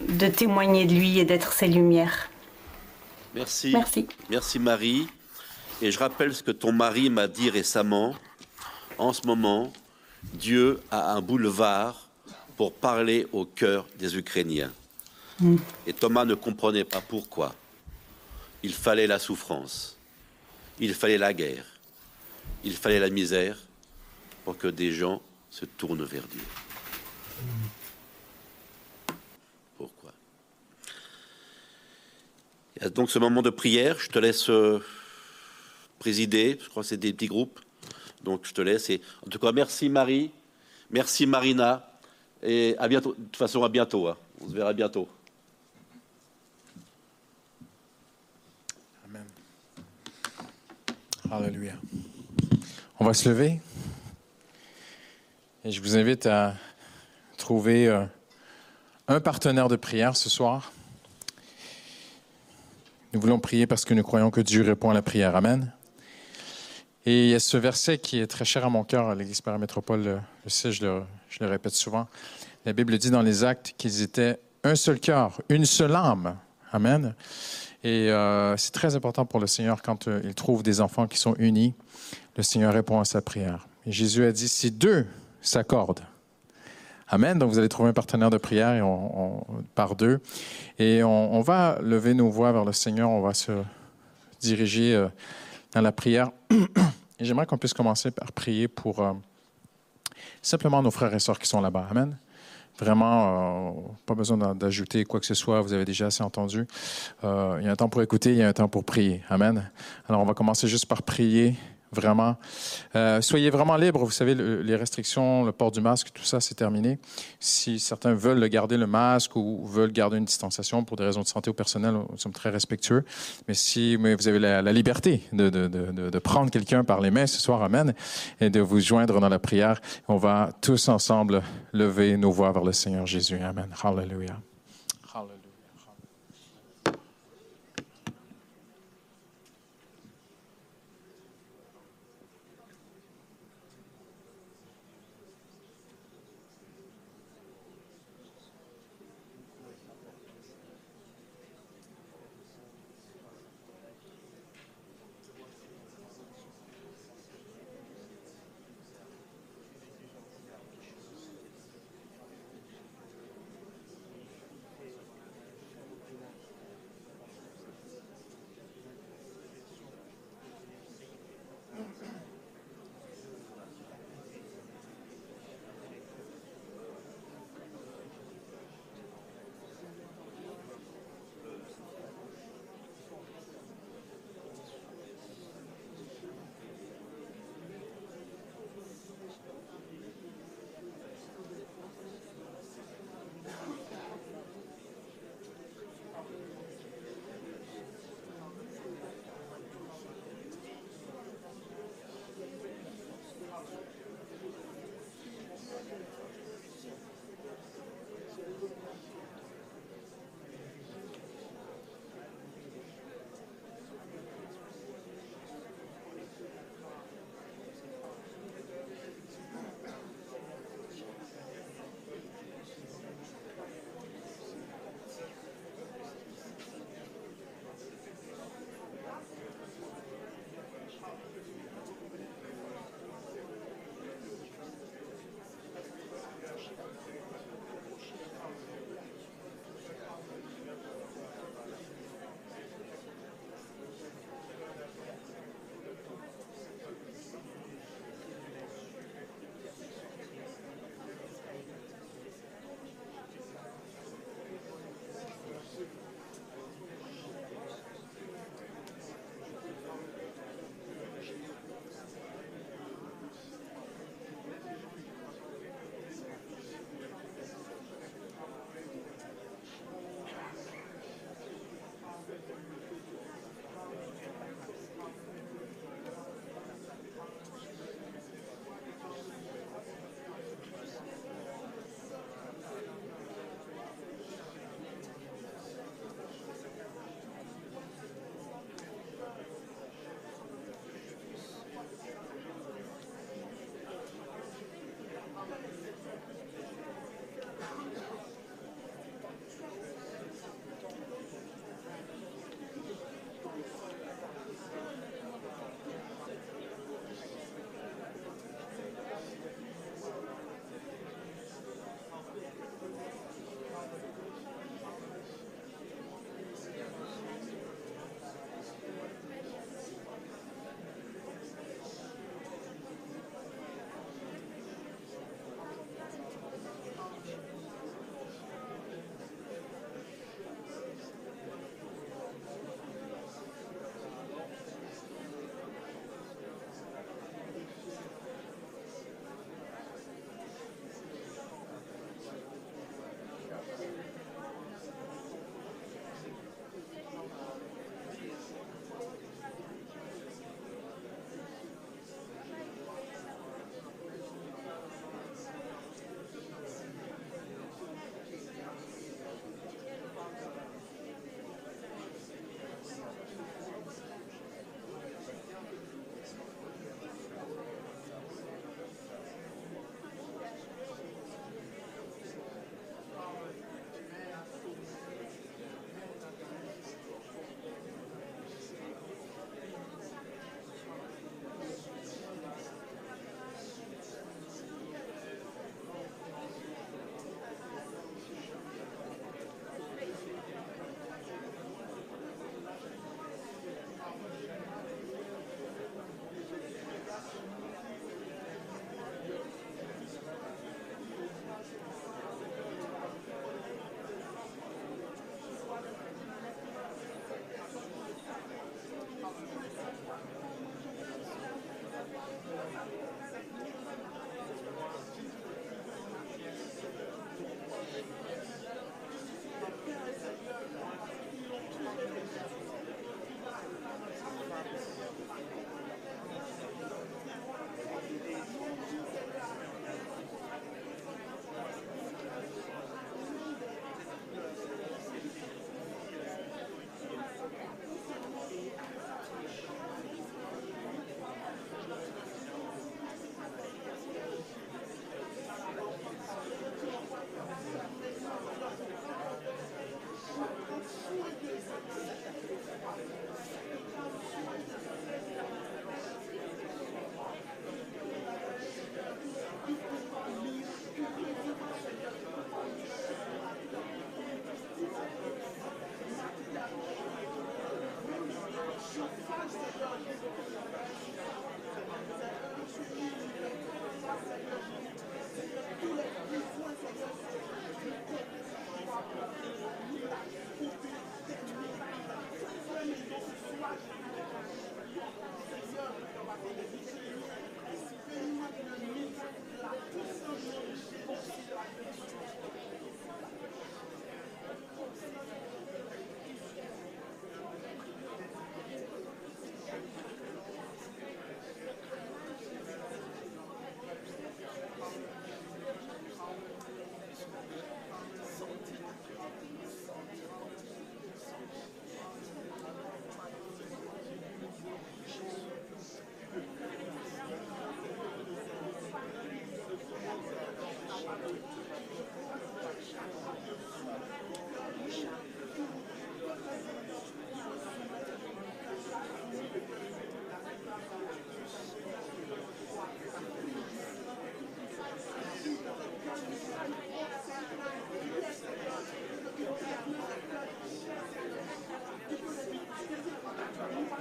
de témoigner de lui et d'être ses lumières.
Merci.
Merci.
Merci Marie. Et je rappelle ce que ton mari m'a dit récemment. En ce moment, Dieu a un boulevard pour parler au cœur des Ukrainiens. Mm. Et Thomas ne comprenait pas pourquoi. Il fallait la souffrance, il fallait la guerre, il fallait la misère pour que des gens se tournent vers Dieu. Il y a donc ce moment de prière. Je te laisse euh, présider. Je crois que c'est des petits groupes. Donc je te laisse. Et en tout cas, merci Marie. Merci Marina. Et à bientôt. De toute façon, à bientôt. Hein. On se verra bientôt.
Amen. Alléluia. On va se lever. Et je vous invite à trouver euh, un partenaire de prière ce soir. Nous voulons prier parce que nous croyons que Dieu répond à la prière. Amen. Et il y a ce verset qui est très cher à mon cœur, à l'Église Paramétropole, je sais, je le, je le répète souvent. La Bible dit dans les actes qu'ils étaient un seul cœur, une seule âme. Amen. Et euh, c'est très important pour le Seigneur quand euh, il trouve des enfants qui sont unis, le Seigneur répond à sa prière. Et Jésus a dit, si deux s'accordent, Amen. Donc, vous allez trouver un partenaire de prière et on, par deux. Et on, va lever nos voix vers le Seigneur. On va se diriger euh, dans la prière. Et j'aimerais qu'on puisse commencer par prier pour euh, simplement nos frères et sœurs qui sont là-bas. Amen. Vraiment, euh, pas besoin d'ajouter quoi que ce soit. Vous avez déjà assez entendu. Il y a un temps pour écouter, il y a un temps pour prier. Amen. Alors, on va commencer juste par prier vraiment. Euh, soyez vraiment libres. Vous savez, le, les restrictions, le port du masque, tout ça, c'est terminé. Si certains veulent garder le masque ou veulent garder une distanciation pour des raisons de santé ou personnelles, nous sommes très respectueux. Mais si mais vous avez la, la liberté de, de, de, de prendre quelqu'un par les mains ce soir, Amen, et de vous joindre dans la prière, on va tous ensemble lever nos voix vers le Seigneur Jésus. Amen. Hallelujah.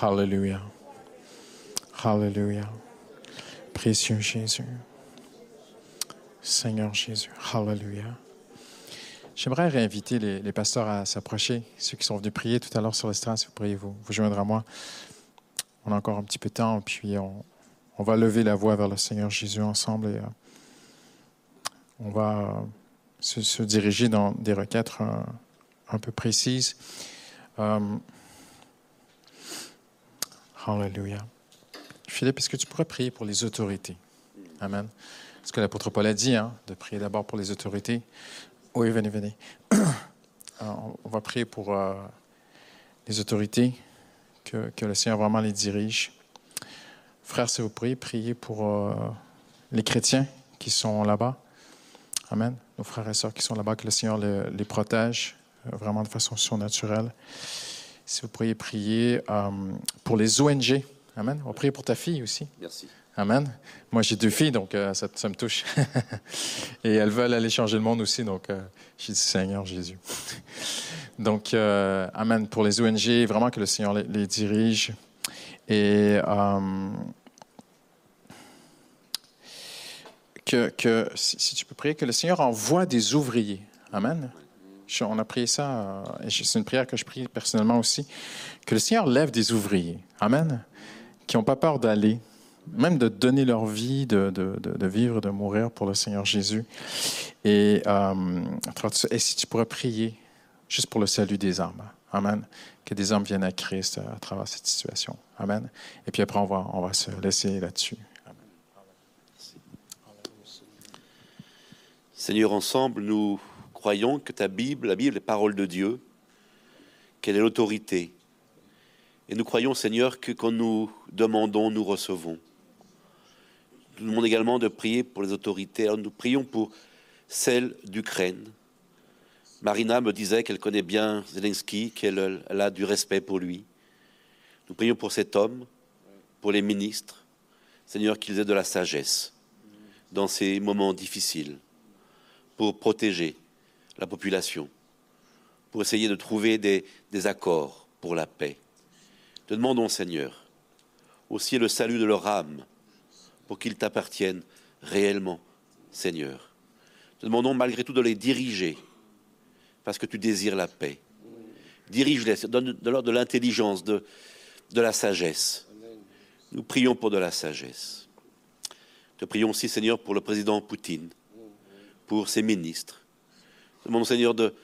Hallelujah. Hallelujah. Précieux Jésus. Seigneur Jésus. Hallelujah. J'aimerais réinviter les, pasteurs à s'approcher. Ceux qui sont venus prier tout à l'heure sur l'estrade, si vous pourriez vous, vous joindre à moi. On a encore un petit peu de temps, puis on, va lever la voix vers le Seigneur Jésus ensemble et euh, on va euh, se, se diriger dans des requêtes euh, un peu précises. Euh, Hallelujah. Philippe, est-ce que tu pourrais prier pour les autorités? Amen. Ce que l'apôtre Paul a dit, hein, de prier d'abord pour les autorités. Oui, venez, venez. Alors, on va prier pour euh, les autorités, que, le Seigneur vraiment les dirige. Frères, si vous priez, priez pour euh, les chrétiens qui sont là-bas. Amen. Nos frères et sœurs qui sont là-bas, que le Seigneur les, protège euh, vraiment de façon surnaturelle. Si vous pourriez prier euh, pour les ONG. Amen. On va prier pour ta fille aussi.
Merci.
Amen. Moi, j'ai deux filles, donc euh, ça, ça, me touche. Et elles veulent aller changer le monde aussi, donc euh, j'ai dit Seigneur Jésus. donc, euh, Amen. Pour les ONG, vraiment que le Seigneur les, les dirige. Et que, que si, si, tu peux prier, que le Seigneur envoie des ouvriers. Amen. On a prié ça, et c'est une prière que je prie personnellement aussi. Que le Seigneur lève des ouvriers. Amen. Qui n'ont pas peur d'aller même de donner leur vie, de, de, de, vivre, de mourir pour le Seigneur Jésus. Et, euh, et si tu pourrais prier juste pour le salut des âmes. Amen. Que des hommes viennent à Christ à travers cette situation. Amen. Et puis après, on va, on va se laisser là-dessus.
Seigneur, ensemble, nous croyons que ta Bible, la Bible est parole de Dieu, qu'elle est l'autorité. Et nous croyons, Seigneur, que quand nous demandons, nous recevons. Nous demandons également de prier pour les autorités. Alors nous prions pour celle d'Ukraine. Marina me disait qu'elle connaît bien Zelensky, qu'elle a du respect pour lui. Nous prions pour cet homme, pour les ministres. Seigneur, qu'ils aient de la sagesse dans ces moments difficiles pour protéger la population, pour essayer de trouver des, accords pour la paix. Te demandons, Seigneur, aussi le salut de leur âme, pour qu'ils t'appartiennent réellement, Seigneur. Te demandons malgré tout de les diriger, parce que tu désires la paix. Dirige-les, donne-leur de l'intelligence, de la sagesse. Nous prions pour de la sagesse. Te prions aussi, Seigneur, pour le président Poutine, pour ses ministres. Demandons, Seigneur, de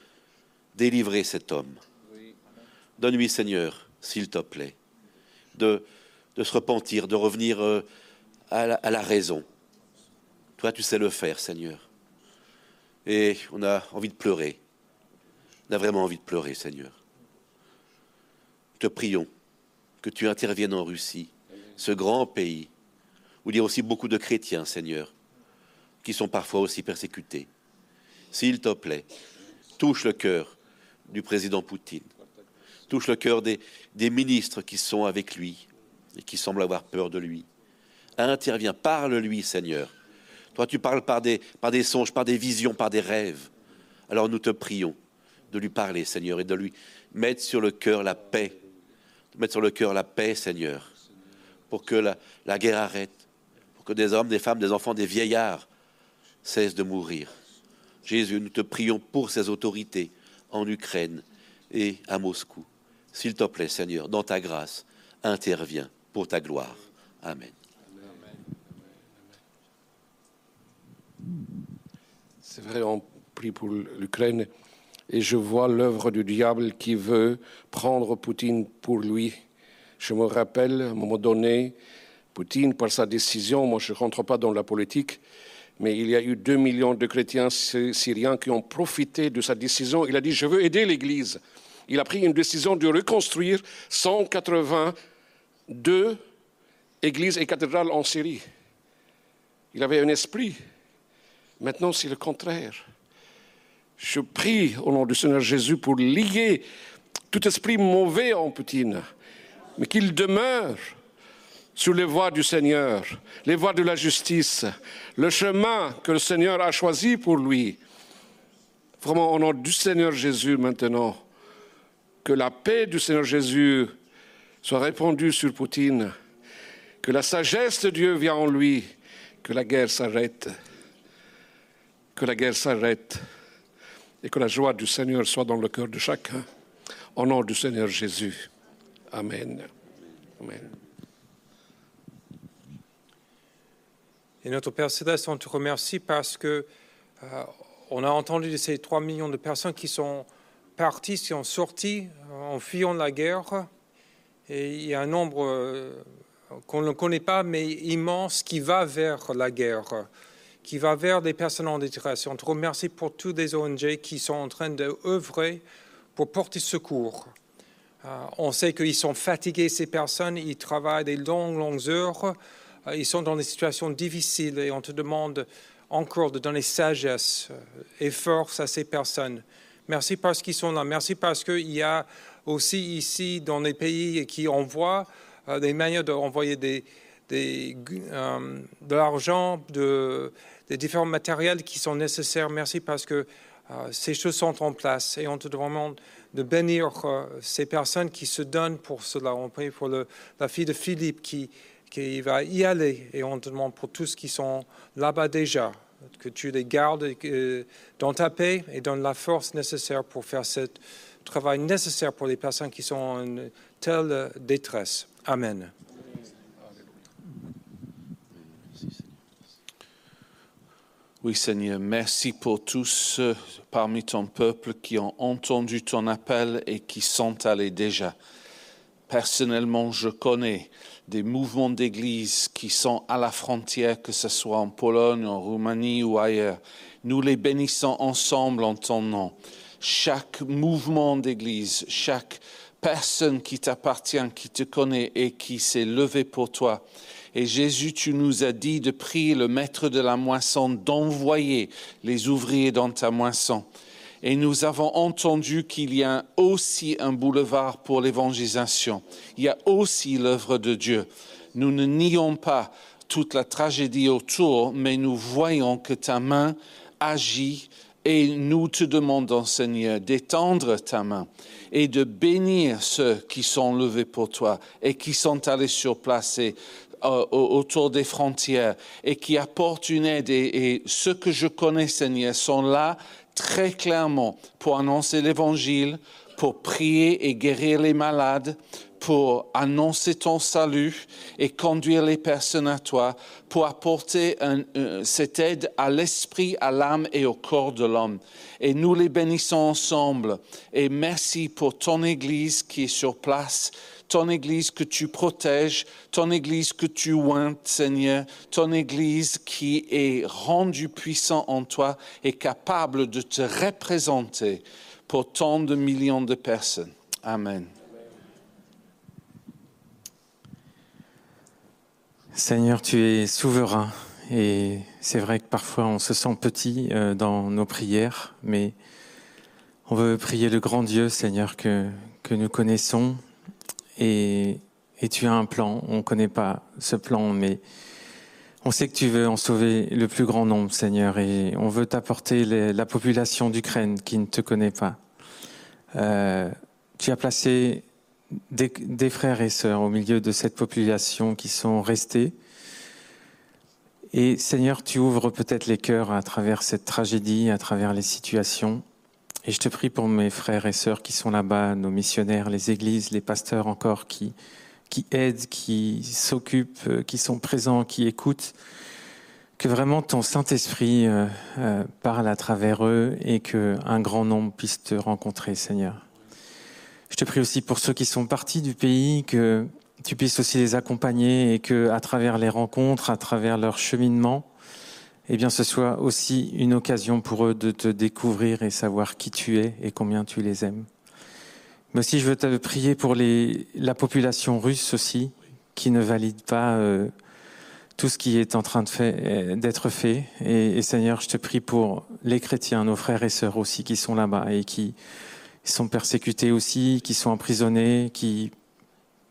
délivrer cet homme. Donne-lui, Seigneur, s'il te plaît, de, se repentir, de revenir euh, à, la, à la raison. Toi, tu sais le faire, Seigneur. Et on a envie de pleurer. On a vraiment envie de pleurer, Seigneur. Te prions que tu interviennes en Russie, ce grand pays, où il y a aussi beaucoup de chrétiens, Seigneur, qui sont parfois aussi persécutés. S'il te plaît, touche le cœur du président Poutine, touche le cœur des, ministres qui sont avec lui et qui semblent avoir peur de lui. Interviens, parle-lui, Seigneur. Toi, tu parles par des, songes, par des visions, par des rêves. Alors nous te prions de lui parler, Seigneur, et de lui mettre sur le cœur la paix, mettre sur le cœur la paix, Seigneur, pour que la guerre arrête, pour que des hommes, des femmes, des enfants, des vieillards cessent de mourir. Jésus, nous te prions pour ces autorités en Ukraine et à Moscou. S'il te plaît, Seigneur, dans ta grâce, interviens pour ta gloire. Amen.
C'est vrai, on prie pour l'Ukraine et je vois l'œuvre du diable qui veut prendre Poutine pour lui. Je me rappelle, à un moment donné, Poutine, par sa décision, moi je ne rentre pas dans la politique, mais il y a eu deux millions de chrétiens syriens qui ont profité de sa décision. Il a dit, je veux aider l'Église. Il a pris une décision de reconstruire 182 églises et cathédrales en Syrie. Il avait un esprit. Maintenant, c'est le contraire. Je prie au nom du Seigneur Jésus pour lier tout esprit mauvais en Poutine, mais qu'il demeure sur les voies du Seigneur, les voies de la justice, le chemin que le Seigneur a choisi pour lui. Vraiment, au nom du Seigneur Jésus maintenant, que la paix du Seigneur Jésus soit répandue sur Poutine, que la sagesse de Dieu vienne en lui, que la guerre s'arrête, que la guerre s'arrête et que la joie du Seigneur soit dans le cœur de chacun. Au nom du Seigneur Jésus. Amen. Amen.
Et notre Père Céleste, on te remercie parce que euh, on a entendu de ces 3 millions de personnes qui sont parties, qui sont sorties en fuyant la guerre. Et il y a un nombre euh, qu'on ne connaît pas, mais immense, qui va vers la guerre, qui va vers des personnes en détresse. On te remercie pour tous les ONG qui sont en train d'œuvrer pour porter secours. Euh, on sait qu'ils sont fatigués, ces personnes, ils travaillent des longues, longues heures euh, ils sont dans des situations difficiles et on te demande encore de donner sagesse euh, et force à ces personnes. Merci parce qu'ils sont là. Merci parce qu'il y a aussi ici dans les pays qui envoient euh, des manières d'envoyer de l'argent, de, des différents matériels qui sont nécessaires. Merci parce que ces choses sont en place et on te demande de bénir ces personnes qui se donnent pour cela. On prie pour la fille de Philippe qui, qu'il va y aller. Et on te demande pour tous qui sont là-bas déjà, que tu les gardes dans ta paix et donne la force nécessaire pour faire ce travail nécessaire pour les personnes qui sont en telle détresse. Amen.
Oui Seigneur, merci pour tous parmi ton peuple qui ont entendu ton appel et qui sont allés déjà. Personnellement, je connais des mouvements d'église qui sont à la frontière, que ce soit en Pologne, en Roumanie ou ailleurs. Nous les bénissons ensemble en ton nom. Chaque mouvement d'église, chaque personne qui t'appartient, qui te connaît et qui s'est levé pour toi, et Jésus, tu nous as dit de prier le maître de la moisson d'envoyer les ouvriers dans ta moisson. Et nous avons entendu qu'il y a aussi un boulevard pour l'évangélisation. Il y a aussi l'œuvre de Dieu. Nous ne nions pas toute la tragédie autour, mais nous voyons que ta main agit et nous te demandons, Seigneur, d'étendre ta main et de bénir ceux qui sont levés pour toi et qui sont allés sur place et euh, autour des frontières et qui apportent une aide. Et, ceux que je connais, Seigneur, sont là très clairement pour annoncer l'Évangile, pour prier et guérir les malades, pour annoncer ton salut et conduire les personnes à toi, pour apporter cette aide à l'esprit, à l'âme et au corps de l'homme. Et nous les bénissons ensemble. Et merci pour ton Église qui est sur place ton Église que tu protèges, ton Église que tu ointes, Seigneur, ton Église qui est rendue puissant en toi et capable de te représenter pour tant de millions de personnes. Amen.
Seigneur, tu es souverain et c'est vrai que parfois on se sent petit euh, dans nos prières, mais on veut prier le grand Dieu, Seigneur, que, que nous connaissons et, tu as un plan. On ne connaît pas ce plan, mais on sait que tu veux en sauver le plus grand nombre, Seigneur, et on veut t'apporter la population d'Ukraine qui ne te connaît pas. Euh, tu as placé des, des, frères et sœurs au milieu de cette population qui sont restés. Et Seigneur, tu ouvres peut-être les cœurs à travers cette tragédie, à travers les situations. Et je te prie pour mes frères et sœurs qui sont là-bas, nos missionnaires, les églises, les pasteurs encore, qui, aident, qui s'occupent, euh, qui sont présents, qui écoutent, que vraiment ton Saint-Esprit euh, euh, parle à travers eux et qu'un grand nombre puisse te rencontrer, Seigneur. Je te prie aussi pour ceux qui sont partis du pays, que tu puisses aussi les accompagner et que, à travers les rencontres, à travers leur cheminement, eh bien, ce soit aussi une occasion pour eux de te découvrir et savoir qui tu es et combien tu les aimes. Mais aussi, je veux te prier pour la population russe aussi, qui ne valide pas euh, tout ce qui est en train d'être fait. Et, et, Seigneur, je te prie pour les chrétiens, nos frères et sœurs aussi, qui sont là-bas et qui sont persécutés aussi, qui sont emprisonnés, qui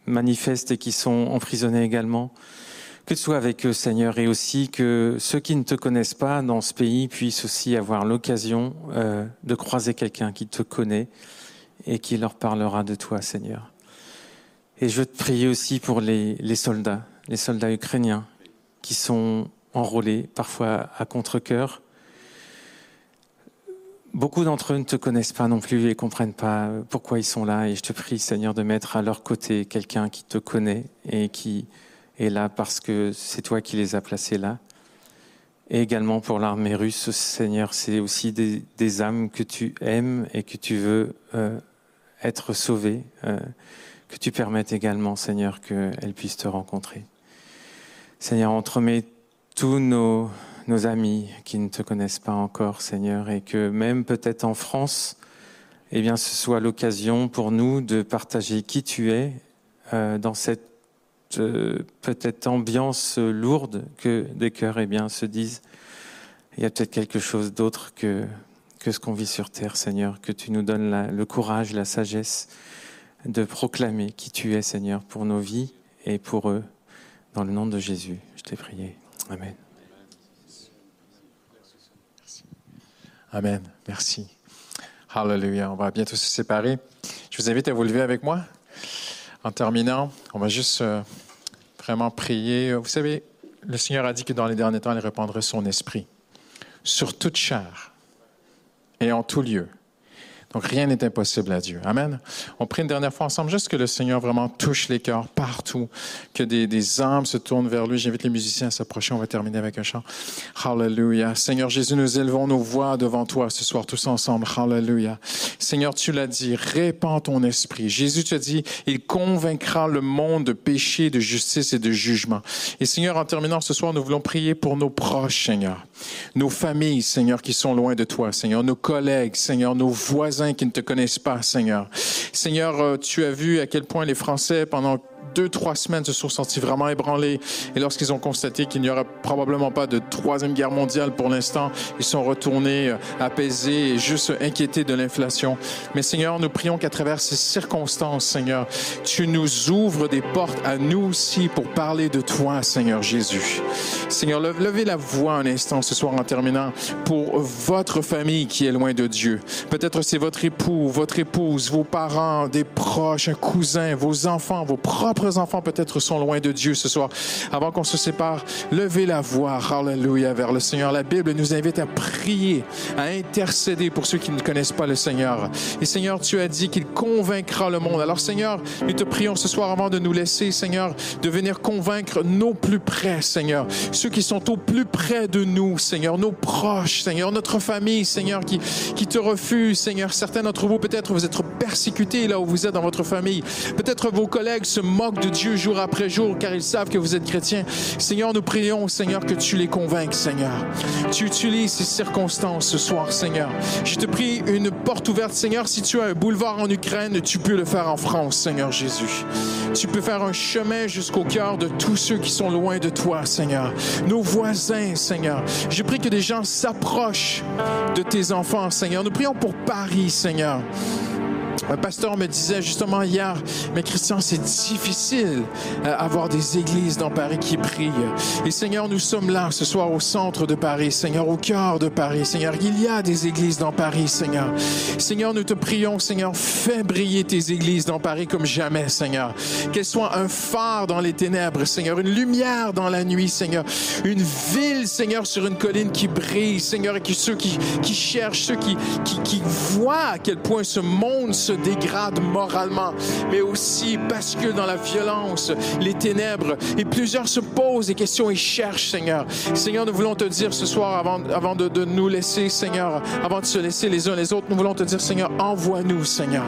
manifestent et qui sont emprisonnés également. Que tu sois avec eux, Seigneur, et aussi que ceux qui ne te connaissent pas dans ce pays puissent aussi avoir l'occasion euh, de croiser quelqu'un qui te connaît et qui leur parlera de toi, Seigneur. Et je veux te prier aussi pour les, soldats, les soldats ukrainiens qui sont enrôlés, parfois à contre-coeur. Beaucoup d'entre eux ne te connaissent pas non plus et comprennent pas pourquoi ils sont là. Et je te prie, Seigneur, de mettre à leur côté quelqu'un qui te connaît et qui est là parce que c'est toi qui les as placés là. Et également pour l'armée russe, Seigneur, c'est aussi des, âmes que tu aimes et que tu veux euh, être sauvées, euh, que tu permettes également, Seigneur, qu'elles puissent te rencontrer. Seigneur, entremets tous nos, amis qui ne te connaissent pas encore, Seigneur, et que même peut-être en France, eh bien, ce soit l'occasion pour nous de partager qui tu es euh, dans cette peut-être ambiance lourde que des cœurs eh bien, se disent il y a peut-être quelque chose d'autre que, que ce qu'on vit sur terre, Seigneur, que tu nous donnes le courage, la sagesse de proclamer qui tu es, Seigneur, pour nos vies et pour eux. Dans le nom de Jésus, je t'ai prié. Amen.
Amen. Merci. Hallelujah. On va bientôt se séparer. Je vous invite à vous lever avec moi. En terminant, on va juste euh, vraiment prier. Vous savez, le Seigneur a dit que dans les derniers temps, il répandrait son esprit sur toute chair et en tout lieu. Donc rien n'est impossible à Dieu. Amen. On prie une dernière fois ensemble, juste que le Seigneur vraiment touche les cœurs partout, que des, des âmes se tournent vers lui. J'invite les musiciens à s'approcher. On va terminer avec un chant. Hallelujah. Seigneur Jésus, nous élevons nos voix devant toi ce soir tous ensemble. Hallelujah. Seigneur, tu l'as dit, répands ton esprit. Jésus, tu as dit, il convaincra le monde de péché, de justice et de jugement. Et Seigneur, en terminant ce soir, nous voulons prier pour nos proches, Seigneur. Nos familles, Seigneur, qui sont loin de toi, Seigneur. Nos collègues, Seigneur. Nos voisins qui ne te connaissent pas, Seigneur. Seigneur, euh, tu as vu à quel point les Français, pendant deux, trois semaines se sont sentis vraiment ébranlés. Et lorsqu'ils ont constaté qu'il n'y aurait probablement pas de troisième guerre mondiale pour l'instant, ils sont retournés euh, apaisés et juste inquiétés de l'inflation. Mais Seigneur, nous prions qu'à travers ces circonstances, Seigneur, tu nous ouvres des portes à nous aussi pour parler de toi, Seigneur Jésus. Seigneur, levez la voix un instant ce soir en terminant pour votre famille qui est loin de Dieu. Peut-être c'est votre époux, votre épouse, vos parents, des proches, un cousin, vos enfants, vos propres enfants peut-être sont loin de Dieu ce soir. Avant qu'on se sépare, levez la voix, hallelujah, vers le Seigneur. La Bible nous invite à prier, à intercéder pour ceux qui ne connaissent pas le Seigneur. Et Seigneur, tu as dit qu'il convaincra le monde. Alors Seigneur, nous te prions ce soir avant de nous laisser, Seigneur, de venir convaincre nos plus près, Seigneur. Ceux qui sont au plus près de nous, Seigneur, nos proches, Seigneur, notre famille, Seigneur, qui, qui te refusent, Seigneur. Certains d'entre vous, peut-être, vous êtes persécutés là où vous êtes dans votre famille. Peut-être vos collègues se moquent de Dieu jour après jour car ils savent que vous êtes chrétiens. Seigneur, nous prions, Seigneur, que tu les convainques, Seigneur. Tu utilises ces circonstances ce soir, Seigneur. Je te prie une porte ouverte, Seigneur. Si tu as un boulevard en Ukraine, tu peux le faire en France, Seigneur Jésus. Tu peux faire un chemin jusqu'au cœur de tous ceux qui sont loin de toi, Seigneur. Nos voisins, Seigneur. Je prie que des gens s'approchent de tes enfants, Seigneur. Nous prions pour Paris, Seigneur. Un pasteur me disait justement hier, mais Christian, c'est difficile euh, des églises dans Paris qui prient. Et Seigneur, nous sommes là ce soir au centre de Paris, Seigneur, au cœur de Paris. Seigneur, il y a des églises dans Paris, Seigneur. Seigneur, nous te prions, Seigneur, fais briller tes églises dans Paris comme jamais, Seigneur. Qu'elles soient un phare dans les ténèbres, Seigneur, une lumière dans la nuit, Seigneur. Une ville, Seigneur, sur une colline qui brille, Seigneur, et que ceux qui, qui cherchent, ceux qui, qui, qui voient à quel point ce monde se dégrade moralement, mais aussi que dans la violence, les ténèbres, et plusieurs se posent des questions et cherchent, Seigneur. Seigneur, nous voulons te dire ce soir, avant, avant de, de nous laisser, Seigneur, avant de se laisser les uns les autres, nous voulons te dire, Seigneur, envoie-nous, Seigneur.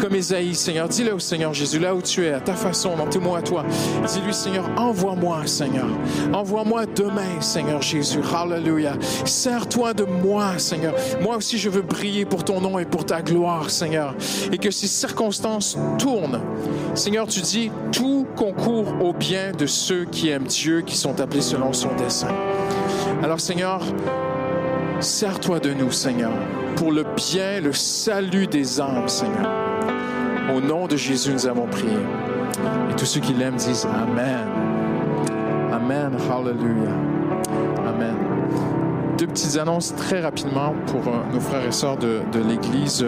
Comme Isaïe, Seigneur, dis-le au Seigneur Jésus, là où tu es, à ta façon, dans tes à toi. Dis-lui, Seigneur, envoie-moi, Seigneur. Envoie-moi demain, Seigneur Jésus. Hallelujah. Sers-toi de moi, Seigneur. Moi aussi, je veux prier pour ton nom et pour ta gloire, Seigneur et que ces circonstances tournent. Seigneur, tu dis, tout concourt au bien de ceux qui aiment Dieu, qui sont appelés selon son dessein. Alors Seigneur, sers-toi de nous, Seigneur, pour le bien, le salut des âmes, Seigneur. Au nom de Jésus, nous avons prié. Et tous ceux qui l'aiment disent Amen. Amen. Hallelujah. Amen. Deux petites annonces très rapidement pour euh, nos frères et sœurs de, de l'Église.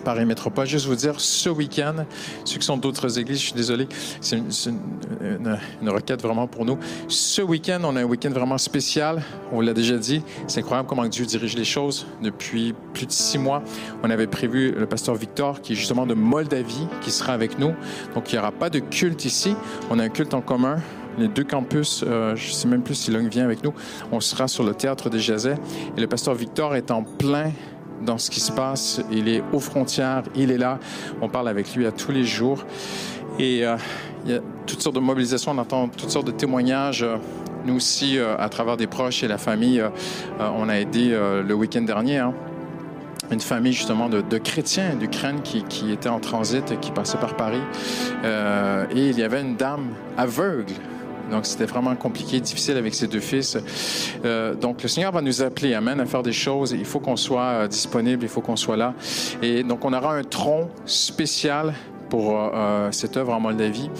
Paris Métropole. Juste vous dire, ce week-end, ceux qui sont d'autres églises, je suis désolé, c'est une, requête vraiment pour nous. Ce week-end, on a un week-end vraiment spécial. On l'a déjà dit. C'est incroyable comment Dieu dirige les choses. Depuis plus de six mois, on avait prévu le pasteur Victor, qui est justement de Moldavie, qui sera avec nous. Donc, il n'y aura pas de culte ici. On a un culte en commun les deux campus, euh, je ne sais même plus si l'un vient avec nous, on sera sur le théâtre des Jazets. Et le pasteur Victor est en plein dans ce qui se passe. Il est aux frontières, il est là. On parle avec lui à tous les jours. Et euh, il y a toutes sortes de mobilisations, on entend toutes sortes de témoignages. Nous aussi, euh, à travers des proches et la famille, euh, on a aidé le week-end dernier. Hein, une famille justement de, chrétiens d'Ukraine qui, qui était en transit, qui passait par Paris. et il y avait une dame aveugle donc, c'était vraiment compliqué, difficile avec ses deux fils. Euh, donc, le Seigneur va nous appeler, Amen, à faire des choses. Il faut qu'on soit euh, disponible, il faut qu'on soit là. Et donc, on aura un tronc spécial pour euh, euh, cette œuvre en Moldavie.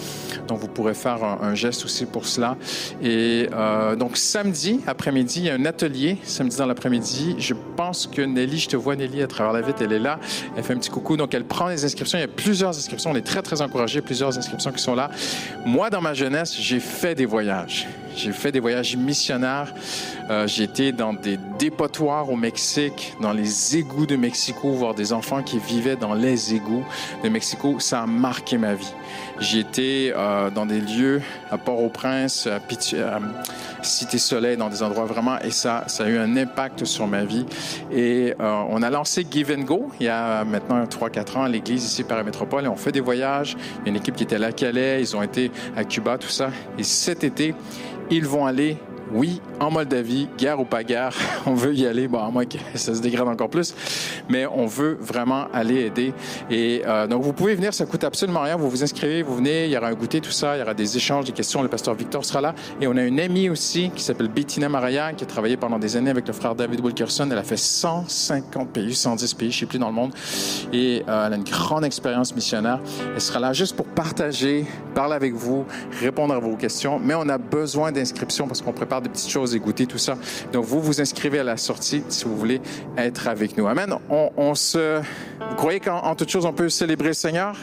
Donc, vous pourrez faire un, geste aussi pour cela. Et euh, donc, samedi après-midi, il y a un atelier, samedi dans l'après-midi. Je pense que Nelly, je te vois Nelly à travers la vitre, elle est là. Elle fait un petit coucou. Donc, elle prend les inscriptions. Il y a plusieurs inscriptions. On est très, très encouragés. Plusieurs inscriptions qui sont là. Moi, dans ma jeunesse, j'ai fait des voyages. J'ai fait des voyages missionnaires. Euh, j'ai été dans des dépotoirs au Mexique, dans les égouts de Mexico, voir des enfants qui vivaient dans les égouts de Mexico. Ça a marqué ma vie. J'ai été euh, dans des lieux à Port-au-Prince, à, à, Cité-Soleil, dans des endroits vraiment, et ça, ça a eu un impact sur ma vie. Et euh, on a lancé Give and Go il y a maintenant 3-4 ans à l'église ici par la métropole, et on fait des voyages. Il y a une équipe qui était à Calais, ils ont été à Cuba, tout ça. Et cet été, ils vont aller oui, en Moldavie, guerre ou pas guerre, on veut y aller. Bon, à moins que ça se dégrade encore plus, mais on veut vraiment aller aider. Et euh, donc, vous pouvez venir, ça coûte absolument rien. Vous vous inscrivez, vous venez, il y aura un goûter, tout ça, il y aura des échanges, des questions. Le pasteur Victor sera là. Et on a une amie aussi qui s'appelle Bettina Maraya, qui a travaillé pendant des années avec le frère David Wilkerson. Elle a fait 150 pays, 110 pays, je sais plus, dans le monde. Et euh, elle a une grande expérience missionnaire. Elle sera là juste pour partager, parler avec vous, répondre à vos questions. Mais on a besoin d'inscriptions parce qu'on prépare des petites choses goûter tout ça. Donc, vous vous inscrivez à la sortie si vous voulez être avec nous. Amen. On, se... Vous croyez qu'en toute chose, on peut célébrer le Seigneur?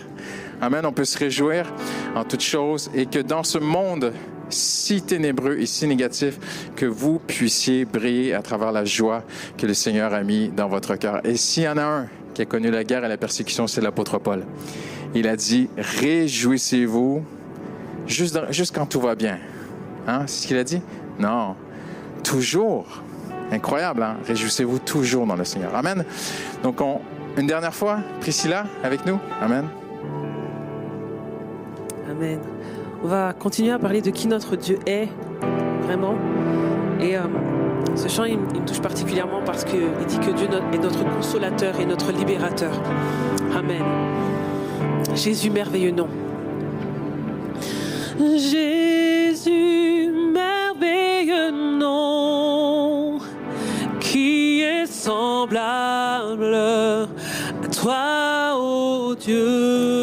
Amen. On peut se réjouir en toute chose et que dans ce monde si ténébreux et si négatif, que vous puissiez briller à travers la joie que le Seigneur a mis dans votre cœur. Et s'il y en a un qui a connu la guerre et la persécution, c'est l'apôtre Paul. Il a dit, réjouissez-vous juste, juste quand tout va bien. Hein? C'est ce qu'il a dit? Non, toujours. Incroyable, hein? Réjouissez-vous toujours dans le Seigneur. Amen. Donc, on, une dernière fois, Priscilla, avec nous. Amen.
Amen. On va continuer à parler de qui notre Dieu est, vraiment. Et euh, ce chant, il, il, me touche particulièrement parce qu'il dit que Dieu est notre consolateur et notre libérateur. Amen. Jésus, merveilleux nom. Jésus, semblable à toi, ô oh Dieu.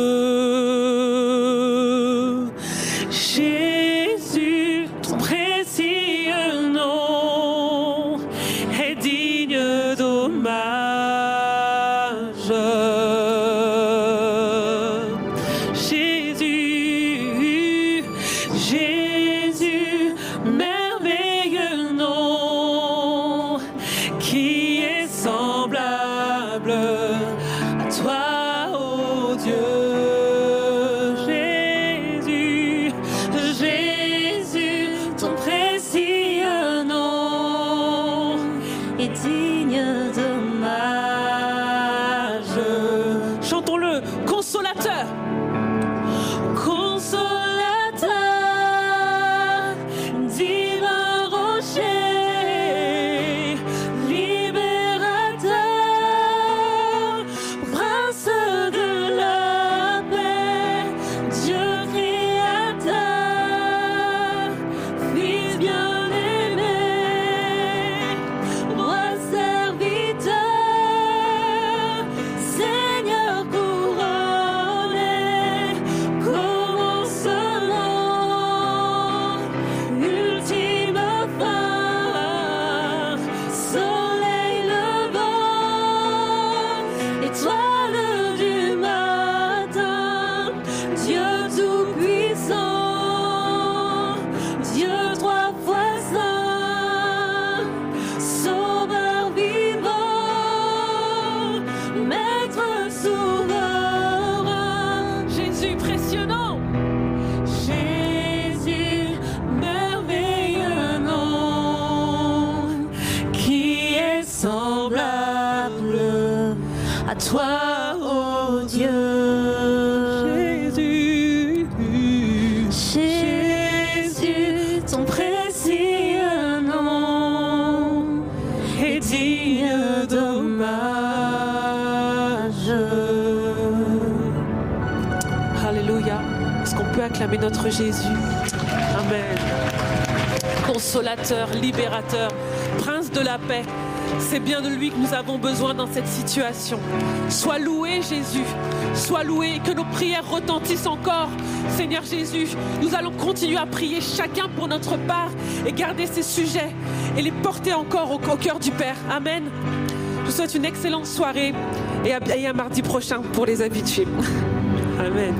Libérateur, prince de la paix. C'est bien de lui que nous avons besoin dans cette situation. Sois loué Jésus, sois loué, que nos prières retentissent encore. Seigneur Jésus, nous allons continuer à prier chacun pour notre part et garder ces sujets et les porter encore au, cœur du Père. Amen. Je vous souhaite une excellente soirée et à mardi prochain pour les habitués. Amen.